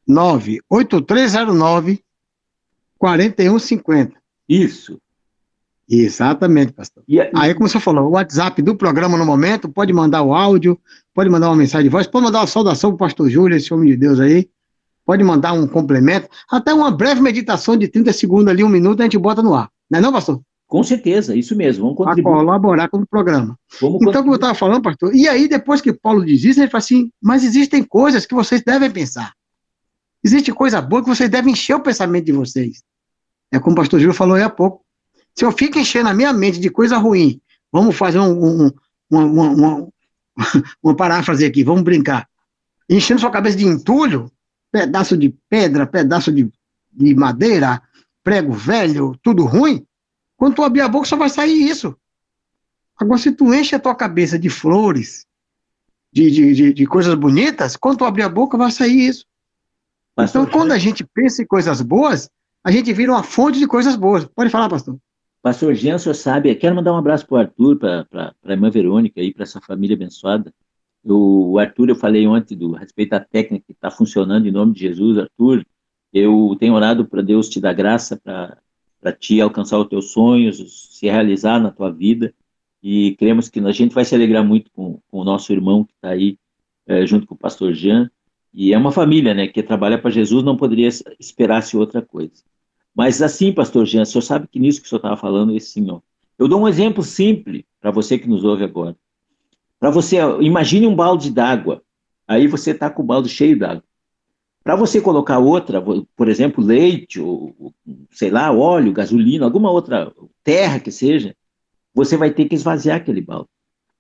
519-8309 4150. Isso. Exatamente, pastor. E, Aí, como você falou, o WhatsApp do programa no momento, pode mandar o áudio, pode mandar uma mensagem de voz, pode mandar uma saudação para o pastor Júlio, esse homem de Deus aí, pode mandar um complemento, até uma breve meditação de 30 segundos ali, um minuto, a gente bota no ar. Não é não, pastor? Com certeza, isso mesmo. Vamos contribuir. colaborar com o programa. Vamos Então, como eu estava falando, pastor, e aí depois que Paulo diz isso, ele fala assim, mas existem coisas que vocês devem pensar. Existe coisa boa que vocês devem encher o pensamento de vocês. É como o pastor Júlio falou aí há pouco. Se eu fico enchendo a minha mente de coisa ruim, vamos fazer um, um, uma, uma, uma, <laughs> uma paráfrase aqui, vamos brincar. Enchendo sua cabeça de entulho, pedaço de pedra, pedaço de, de madeira, prego velho, tudo ruim. Quando tu abrir a boca, só vai sair isso. Agora, se tu enche a tua cabeça de flores, de, de, de, de coisas bonitas, quando tu abrir a boca, vai sair isso. Então, quando a gente pensa em coisas boas, a gente vira uma fonte de coisas boas. Pode falar, pastor. Pastor Jean, o senhor sabe, quero mandar um abraço para o Arthur, para a irmã Verônica e para essa família abençoada. O Arthur, eu falei ontem do, a respeito da técnica que está funcionando em nome de Jesus. Arthur, eu tenho orado para Deus te dar graça para te alcançar os teus sonhos, se realizar na tua vida. E cremos que a gente vai se alegrar muito com, com o nosso irmão que está aí, é, junto com o pastor Jean. E é uma família, né, que trabalha para Jesus, não poderia esperar-se outra coisa. Mas assim, pastor Jean, o senhor sabe que nisso que o senhor estava falando, assim, ó, eu dou um exemplo simples para você que nos ouve agora. Para você, imagine um balde d'água, aí você está com o balde cheio d'água. Para você colocar outra, por exemplo, leite, ou, sei lá, óleo, gasolina, alguma outra terra que seja, você vai ter que esvaziar aquele balde.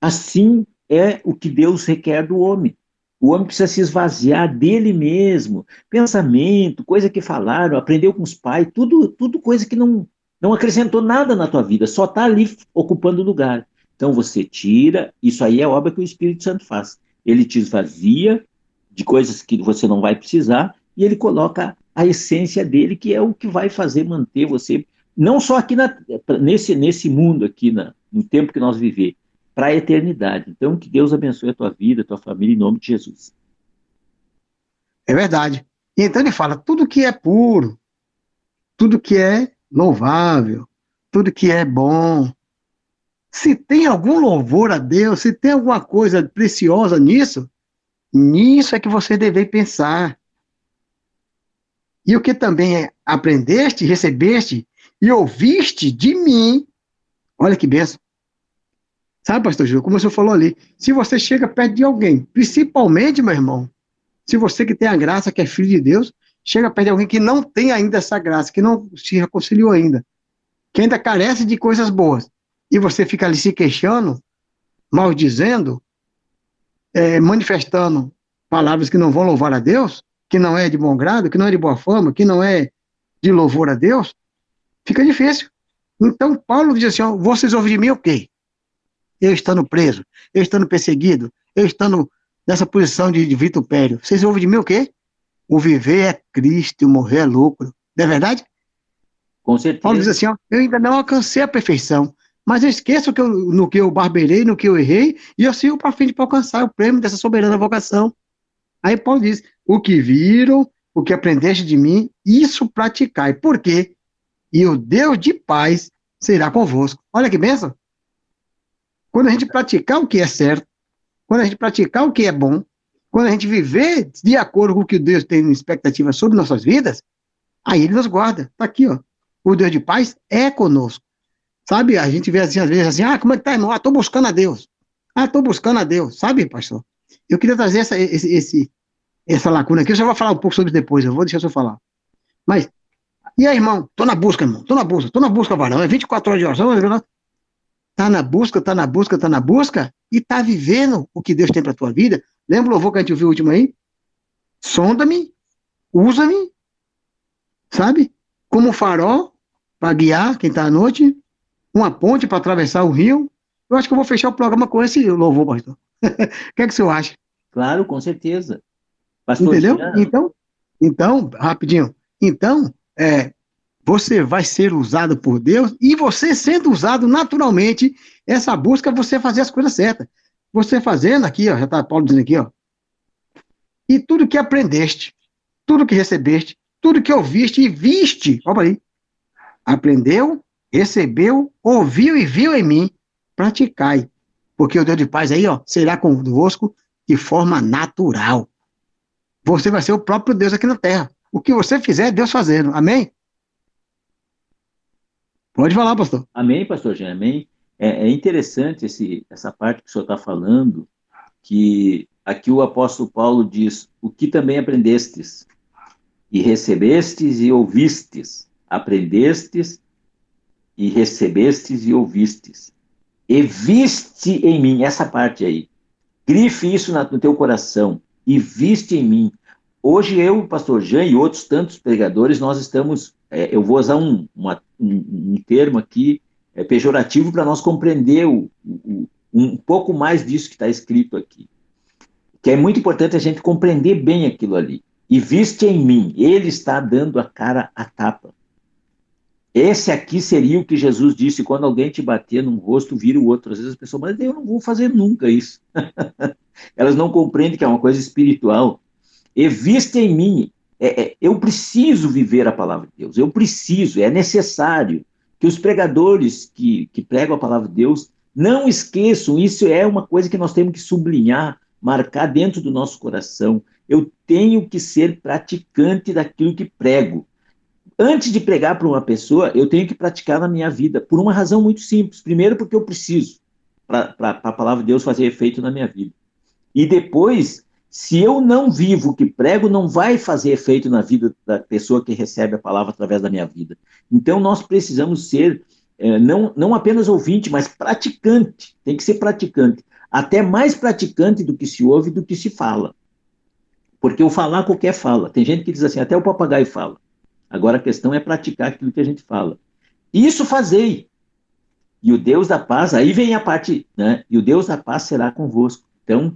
Assim é o que Deus requer do homem. O homem precisa se esvaziar dele mesmo, pensamento, coisa que falaram, aprendeu com os pais, tudo, tudo coisa que não, não acrescentou nada na tua vida, só está ali ocupando lugar. Então você tira, isso aí é obra que o Espírito Santo faz. Ele te esvazia de coisas que você não vai precisar e ele coloca a essência dele, que é o que vai fazer manter você, não só aqui na, nesse, nesse mundo aqui, na, no tempo que nós vivemos, para a eternidade. Então, que Deus abençoe a tua vida, a tua família, em nome de Jesus. É verdade. E então ele fala: tudo que é puro, tudo que é louvável, tudo que é bom. Se tem algum louvor a Deus, se tem alguma coisa preciosa nisso, nisso é que você deve pensar. E o que também aprendeste, recebeste e ouviste de mim, olha que benção, Sabe, pastor Gil, como o senhor falou ali, se você chega perto de alguém, principalmente, meu irmão, se você que tem a graça, que é filho de Deus, chega perto de alguém que não tem ainda essa graça, que não se reconciliou ainda, que ainda carece de coisas boas, e você fica ali se queixando, maldizendo, é, manifestando palavras que não vão louvar a Deus, que não é de bom grado, que não é de boa fama, que não é de louvor a Deus, fica difícil. Então, Paulo diz assim: ó, vocês ouvem de mim o quê? eu estando preso, eu estando perseguido, eu estando nessa posição de, de vitupério. Vocês ouvem de mim o quê? O viver é Cristo o morrer é lucro. Não é verdade? Com certeza. Paulo diz assim, ó, eu ainda não alcancei a perfeição, mas eu esqueço que eu, no que eu barbeirei, no que eu errei, e eu sigo para frente para alcançar o prêmio dessa soberana vocação. Aí Paulo diz, o que viram, o que aprendeste de mim, isso praticai. Por quê? E o Deus de paz será convosco. Olha que benção. Quando a gente praticar o que é certo, quando a gente praticar o que é bom, quando a gente viver de acordo com o que Deus tem em expectativa sobre nossas vidas, aí Ele nos guarda. Está aqui, ó. O Deus de paz é conosco. Sabe, a gente vê assim, às vezes assim, ah, como é que tá, irmão? Ah, tô buscando a Deus. Ah, tô buscando a Deus. Sabe, pastor? Eu queria trazer essa, esse, esse, essa lacuna aqui. Eu já vou falar um pouco sobre isso depois, eu vou deixar o senhor falar. Mas, e aí, irmão? Tô na busca, irmão. Tô na busca. Tô na busca, varão. É 24 horas de oração tá na busca, tá na busca, tá na busca, e tá vivendo o que Deus tem para tua vida. Lembra o louvor que a gente ouviu o último aí? Sonda-me, usa-me, sabe? Como farol para guiar quem tá à noite, uma ponte para atravessar o rio. Eu acho que eu vou fechar o programa com esse louvor, pastor. o <laughs> que é que o senhor acha? Claro, com certeza. Pastor Entendeu? Então, então, rapidinho. Então, é, você vai ser usado por Deus e você sendo usado naturalmente, essa busca é você fazer as coisas certas. Você fazendo aqui, ó, já está Paulo dizendo aqui, ó. E tudo que aprendeste, tudo que recebeste, tudo que ouviste e viste, olha aí. Aprendeu, recebeu, ouviu e viu em mim, praticai. Porque o Deus de paz aí, ó, será convosco de forma natural. Você vai ser o próprio Deus aqui na terra. O que você fizer, Deus fazendo. Amém? Pode falar, pastor. Amém, pastor Jean, amém. É, é interessante esse, essa parte que o senhor está falando, que aqui o apóstolo Paulo diz: O que também aprendestes, e recebestes e ouvistes, aprendestes e recebestes e ouvistes. E viste em mim, essa parte aí. Grife isso no teu coração e viste em mim. Hoje eu, pastor Jean e outros tantos pregadores, nós estamos, é, eu vou usar um, uma, um, um termo aqui é, pejorativo para nós compreender o, o, um pouco mais disso que está escrito aqui. Que é muito importante a gente compreender bem aquilo ali. E viste em mim, ele está dando a cara a tapa. Esse aqui seria o que Jesus disse: quando alguém te bater num rosto, vira o outro. Às vezes as pessoas, mas eu não vou fazer nunca isso. <laughs> Elas não compreendem que é uma coisa espiritual. E em mim, é, é, eu preciso viver a palavra de Deus, eu preciso, é necessário que os pregadores que, que pregam a palavra de Deus não esqueçam, isso é uma coisa que nós temos que sublinhar, marcar dentro do nosso coração. Eu tenho que ser praticante daquilo que prego antes de pregar para uma pessoa, eu tenho que praticar na minha vida, por uma razão muito simples. Primeiro, porque eu preciso, para a palavra de Deus fazer efeito na minha vida. E depois, se eu não vivo o que prego, não vai fazer efeito na vida da pessoa que recebe a palavra através da minha vida. Então, nós precisamos ser, é, não, não apenas ouvinte, mas praticante. Tem que ser praticante. Até mais praticante do que se ouve, do que se fala. Porque o falar qualquer fala. Tem gente que diz assim, até o papagaio fala. Agora a questão é praticar aquilo que a gente fala. Isso fazei. E o Deus da paz, aí vem a parte, né? E o Deus da paz será convosco. Então,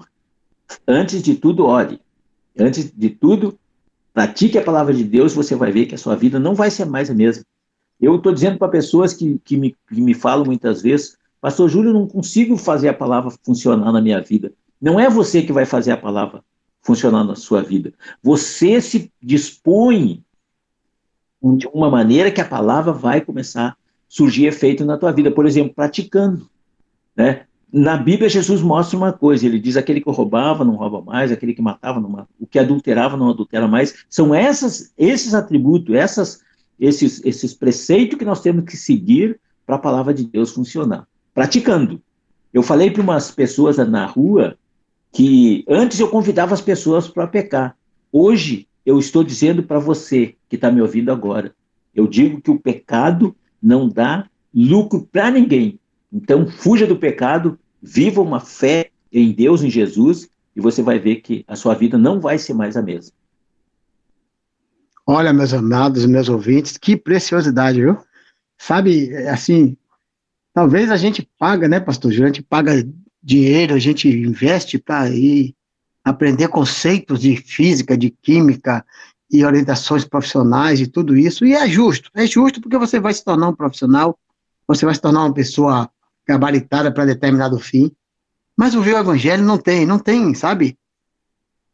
antes de tudo, ore. Antes de tudo, pratique a palavra de Deus, você vai ver que a sua vida não vai ser mais a mesma. Eu estou dizendo para pessoas que, que, me, que me falam muitas vezes, Pastor Júlio, eu não consigo fazer a palavra funcionar na minha vida. Não é você que vai fazer a palavra funcionar na sua vida. Você se dispõe de uma maneira que a palavra vai começar a surgir efeito na tua vida. Por exemplo, praticando. Né? Na Bíblia, Jesus mostra uma coisa: ele diz aquele que roubava não rouba mais, aquele que matava não mata, o que adulterava não adultera mais. São essas, esses atributos, essas, esses, esses preceitos que nós temos que seguir para a palavra de Deus funcionar. Praticando. Eu falei para umas pessoas na rua que antes eu convidava as pessoas para pecar. Hoje eu estou dizendo para você que está me ouvindo agora. Eu digo que o pecado não dá lucro para ninguém. Então, fuja do pecado, viva uma fé em Deus, em Jesus, e você vai ver que a sua vida não vai ser mais a mesma. Olha, meus amados, meus ouvintes, que preciosidade, viu? Sabe, assim, talvez a gente paga, né, pastor? A gente paga dinheiro, a gente investe para ir aprender conceitos de física, de química e orientações profissionais e tudo isso, e é justo, é justo porque você vai se tornar um profissional, você vai se tornar uma pessoa gabaritada para determinado fim, mas o viu evangelho não tem, não tem, sabe?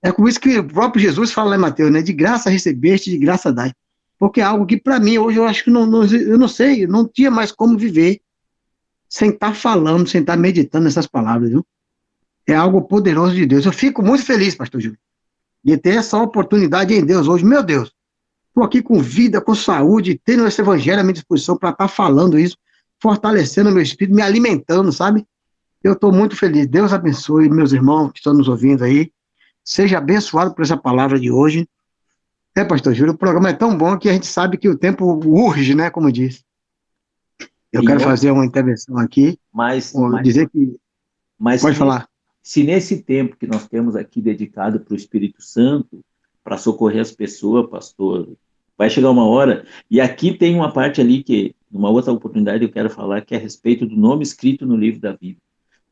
É com isso que o próprio Jesus fala lá em Mateus, né? De graça recebeste, de graça dai. Porque é algo que, para mim, hoje eu acho que não, não, eu não sei, não tinha mais como viver sem estar tá falando, sem estar tá meditando nessas palavras, viu? É algo poderoso de Deus. Eu fico muito feliz, pastor Júlio, de ter essa oportunidade em Deus hoje. Meu Deus, estou aqui com vida, com saúde, tendo esse evangelho à minha disposição para estar tá falando isso, fortalecendo o meu espírito, me alimentando, sabe? Eu estou muito feliz. Deus abençoe meus irmãos que estão nos ouvindo aí. Seja abençoado por essa palavra de hoje. É, pastor Júlio, o programa é tão bom que a gente sabe que o tempo urge, né? Como diz. Eu e quero eu... fazer uma intervenção aqui. Mas, dizer que. Mas Pode falar. Se nesse tempo que nós temos aqui dedicado para o Espírito Santo, para socorrer as pessoas, pastor, vai chegar uma hora, e aqui tem uma parte ali que, numa outra oportunidade, eu quero falar, que é a respeito do nome escrito no livro da vida.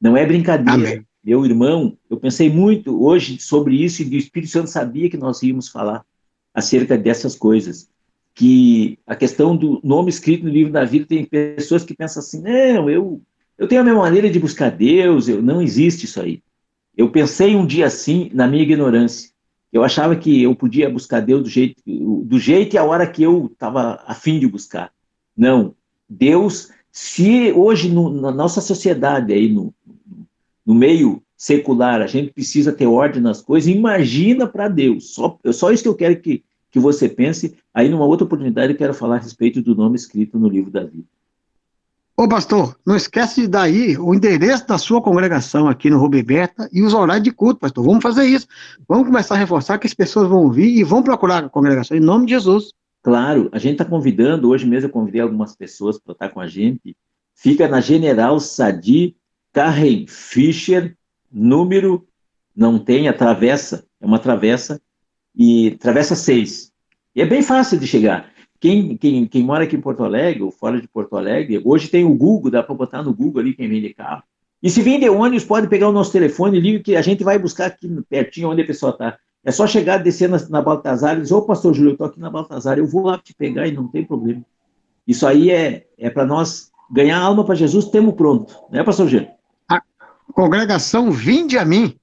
Não é brincadeira. Amém. Meu irmão, eu pensei muito hoje sobre isso e o Espírito Santo sabia que nós íamos falar acerca dessas coisas. Que a questão do nome escrito no livro da vida tem pessoas que pensam assim: não, eu eu tenho a minha maneira de buscar Deus, eu, não existe isso aí. Eu pensei um dia assim, na minha ignorância. Eu achava que eu podia buscar Deus do jeito, do jeito e a hora que eu estava afim de buscar. Não. Deus, se hoje no, na nossa sociedade, aí no, no meio secular, a gente precisa ter ordem nas coisas, imagina para Deus. Só, só isso que eu quero que, que você pense. Aí, numa outra oportunidade, eu quero falar a respeito do nome escrito no livro da vida. Ô pastor, não esquece de dar aí o endereço da sua congregação aqui no Roberta e os horários de culto, pastor. Vamos fazer isso. Vamos começar a reforçar que as pessoas vão vir e vão procurar a congregação em nome de Jesus. Claro, a gente está convidando, hoje mesmo eu convidei algumas pessoas para estar com a gente. Fica na General Sadi Karen Fischer, número, não tem a travessa, é uma travessa, e travessa 6. E é bem fácil de chegar. Quem, quem, quem mora aqui em Porto Alegre, ou fora de Porto Alegre, hoje tem o Google, dá para botar no Google ali quem vende carro. E se vende ônibus, pode pegar o nosso telefone, liga que a gente vai buscar aqui pertinho onde a pessoa está. É só chegar, descer na, na Baltazar e dizer, ô pastor Júlio, eu estou aqui na Baltazar, eu vou lá te pegar e não tem problema. Isso aí é, é para nós ganhar alma para Jesus, temos pronto. Né, pastor Júlio? A congregação Vinde a mim.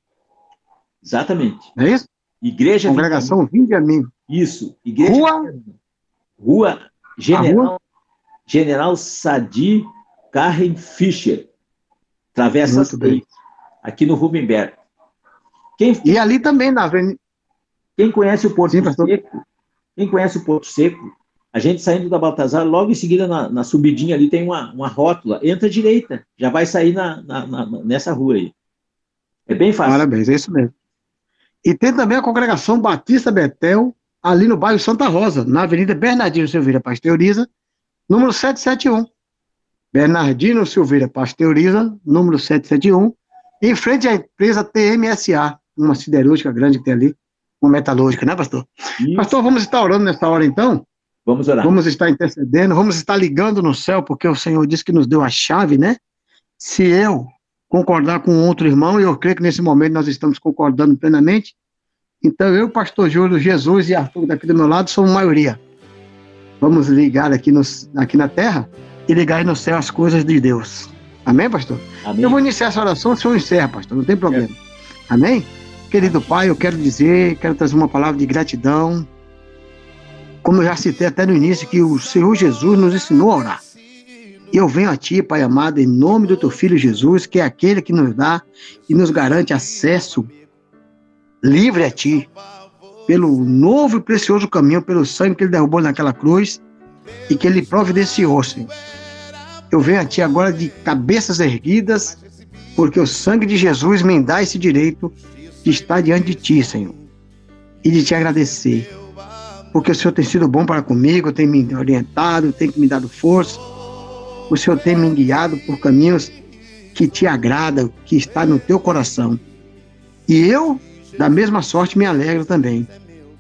Exatamente. É isso? Igreja Congregação Vinde a mim. Isso. Igreja Rua? Rua General, rua? General Sadi Karen Fischer. Travessa Muito bem. 6, aqui no Rubemberg. Quem, E ali também na avenida. quem conhece o Porto Sim. Seco, quem conhece o Porto Seco, a gente saindo da Baltazar, logo em seguida na, na subidinha ali tem uma, uma rótula, entra à direita, já vai sair na, na- na- nessa rua aí. É bem fácil. Parabéns, é isso mesmo. E tem também a congregação Batista Betel, ali no bairro Santa Rosa, na Avenida Bernardino Silveira Pasteuriza, número 771. Bernardino Silveira Pasteuriza, número 771, em frente à empresa TMSA, uma siderúrgica grande que tem ali, uma metalúrgica, né, pastor? Pastor, vamos estar orando nessa hora então? Vamos orar. Vamos estar intercedendo, vamos estar ligando no céu, porque o Senhor disse que nos deu a chave, né? Se eu concordar com outro irmão, e eu creio que nesse momento nós estamos concordando plenamente, então eu, pastor Júlio, Jesus e Arthur daqui do meu lado somos maioria. Vamos ligar aqui, nos, aqui na terra e ligar aí no céu as coisas de Deus. Amém, pastor? Amém. Eu vou iniciar essa oração, o senhor encerra, pastor, não tem problema. Amém? Querido Pai, eu quero dizer, quero trazer uma palavra de gratidão. Como eu já citei até no início, que o Senhor Jesus nos ensinou a orar. E eu venho a Ti, Pai amado, em nome do Teu Filho Jesus, que é aquele que nos dá e nos garante acesso livre a Ti, pelo novo e precioso caminho, pelo sangue que Ele derrubou naquela cruz e que Ele providenciou, Senhor. Eu venho a Ti agora de cabeças erguidas, porque o sangue de Jesus me dá esse direito de estar diante de Ti, Senhor, e de Te agradecer. Porque o Senhor tem sido bom para comigo, tem me orientado, tem me dado força. O Senhor tem me guiado por caminhos que te agradam, que está no teu coração. E eu, da mesma sorte, me alegro também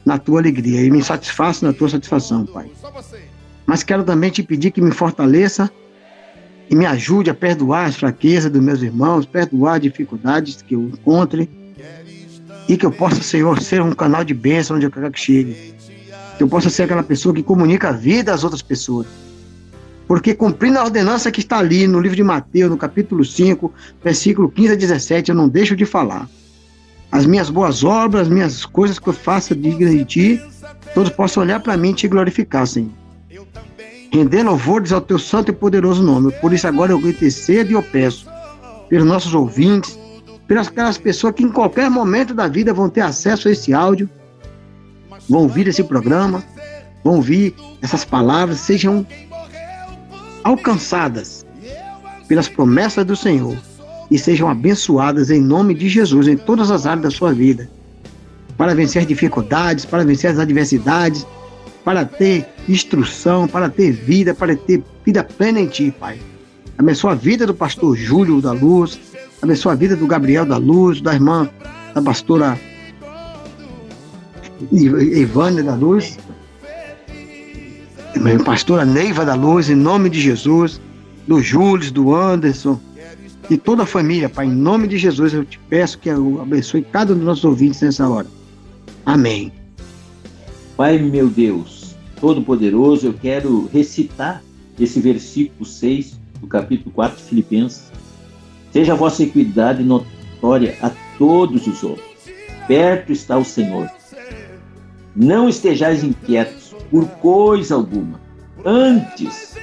na tua alegria e me satisfaço na tua satisfação, Pai. Mas quero também te pedir que me fortaleça e me ajude a perdoar as fraquezas dos meus irmãos, perdoar as dificuldades que eu encontre e que eu possa, Senhor, ser um canal de bênção onde eu quero que chegue. Que eu possa ser aquela pessoa que comunica a vida às outras pessoas. Porque cumprindo a ordenança que está ali no livro de Mateus, no capítulo 5, versículo 15 a 17, eu não deixo de falar. As minhas boas obras, as minhas coisas que eu faço dignas de ti, todos possam olhar para mim e te glorificar, Senhor. Render louvores ao teu santo e poderoso nome. Por isso agora eu intercedo e eu peço pelos nossos ouvintes, pelas aquelas pessoas que em qualquer momento da vida vão ter acesso a esse áudio, vão ouvir esse programa, vão ouvir essas palavras, sejam alcançadas pelas promessas do Senhor e sejam abençoadas em nome de Jesus em todas as áreas da sua vida, para vencer as dificuldades, para vencer as adversidades, para ter instrução, para ter vida, para ter vida plena em Ti, Pai. Abençoa a vida do pastor Júlio da Luz, abençoa a vida do Gabriel da Luz, da irmã, da pastora Ivânia da Luz, pastora Neiva da Luz, em nome de Jesus, do Júlio, do Anderson, e toda a família, Pai, em nome de Jesus, eu te peço que eu abençoe cada um dos nossos ouvintes nessa hora. Amém. Pai meu Deus, Todo-Poderoso, eu quero recitar esse versículo 6 do capítulo 4 de Filipenses. Seja a vossa equidade notória a todos os homens. Perto está o Senhor. Não estejais inquietos por coisa alguma. Antes,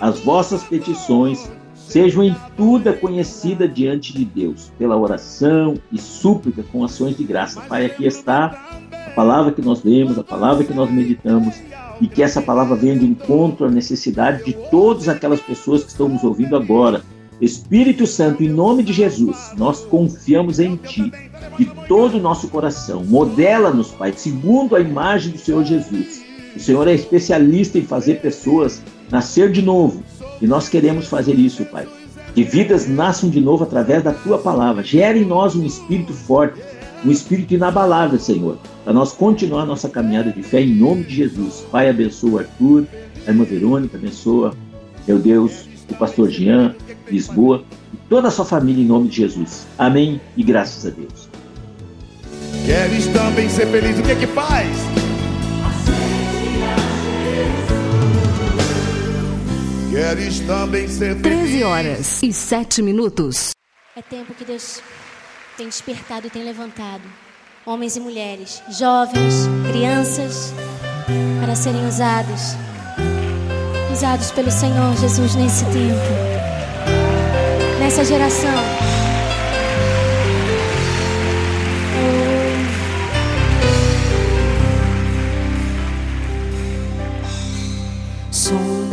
as vossas petições sejam em tudo conhecidas diante de Deus, pela oração e súplica com ações de graça. Pai, aqui está a palavra que nós lemos, a palavra que nós meditamos, e que essa palavra venha de encontro à necessidade de todas aquelas pessoas que estão nos ouvindo agora. Espírito Santo, em nome de Jesus, nós confiamos em Ti, de todo o nosso coração. Modela-nos, Pai, segundo a imagem do Senhor Jesus. O Senhor é especialista em fazer pessoas nascer de novo. E nós queremos fazer isso, Pai. Que vidas nasçam de novo através da tua palavra. Gere em nós um espírito forte, um espírito inabalável, Senhor, para nós continuar nossa caminhada de fé em nome de Jesus. Pai, abençoa o Arthur, a irmã Verônica, abençoa, meu Deus, o pastor Jean, Lisboa e toda a sua família em nome de Jesus. Amém e graças a Deus. Queres também ser feliz? O que é que faz? Queres também ser 13 horas e 7 minutos. É tempo que Deus tem despertado e tem levantado homens e mulheres, jovens, crianças, para serem usados, usados pelo Senhor Jesus nesse tempo, nessa geração.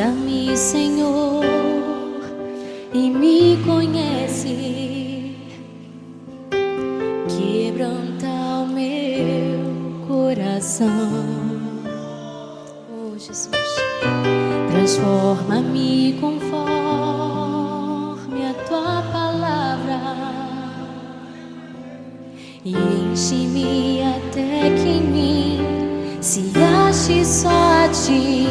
Sonda-me, Senhor, e me conhece. Quebranta o meu coração. Oh, Jesus. Transforma-me conforme a tua palavra. E enche-me até que em mim se ache só a ti.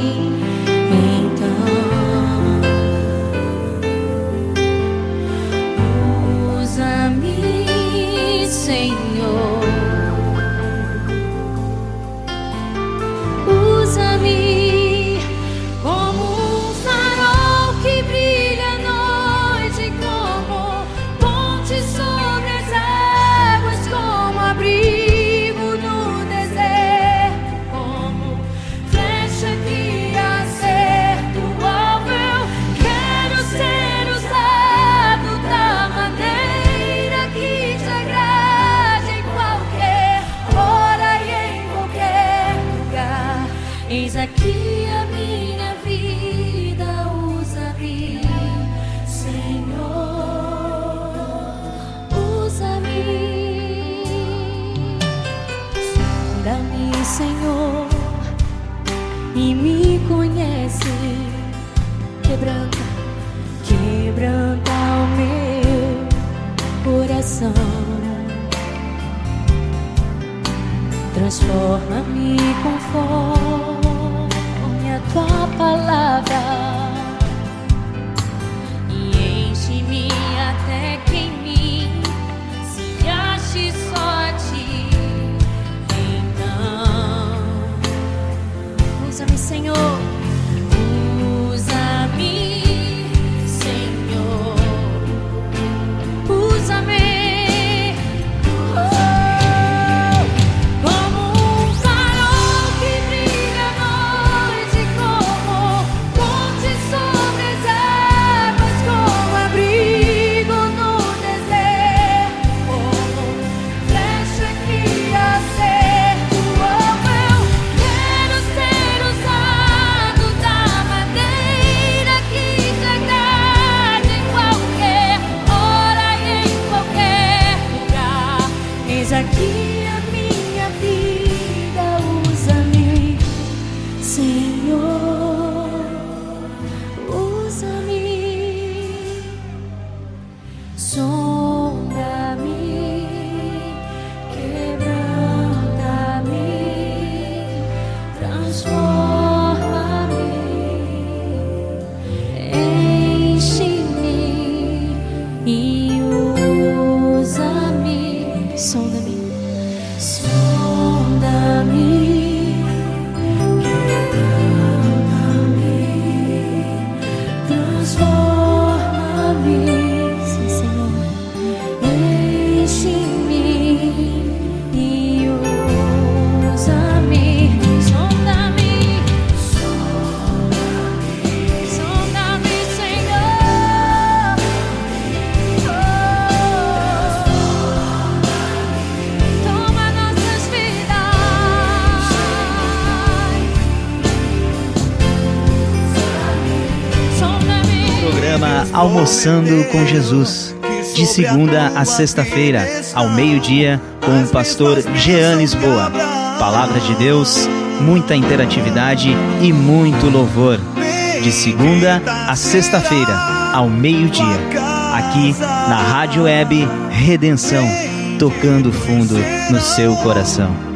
Almoçando com Jesus. De segunda a sexta-feira, ao meio-dia, com o pastor Jean Lisboa. Palavra de Deus, muita interatividade e muito louvor. De segunda a sexta-feira, ao meio-dia, aqui na Rádio Web Redenção, tocando fundo no seu coração.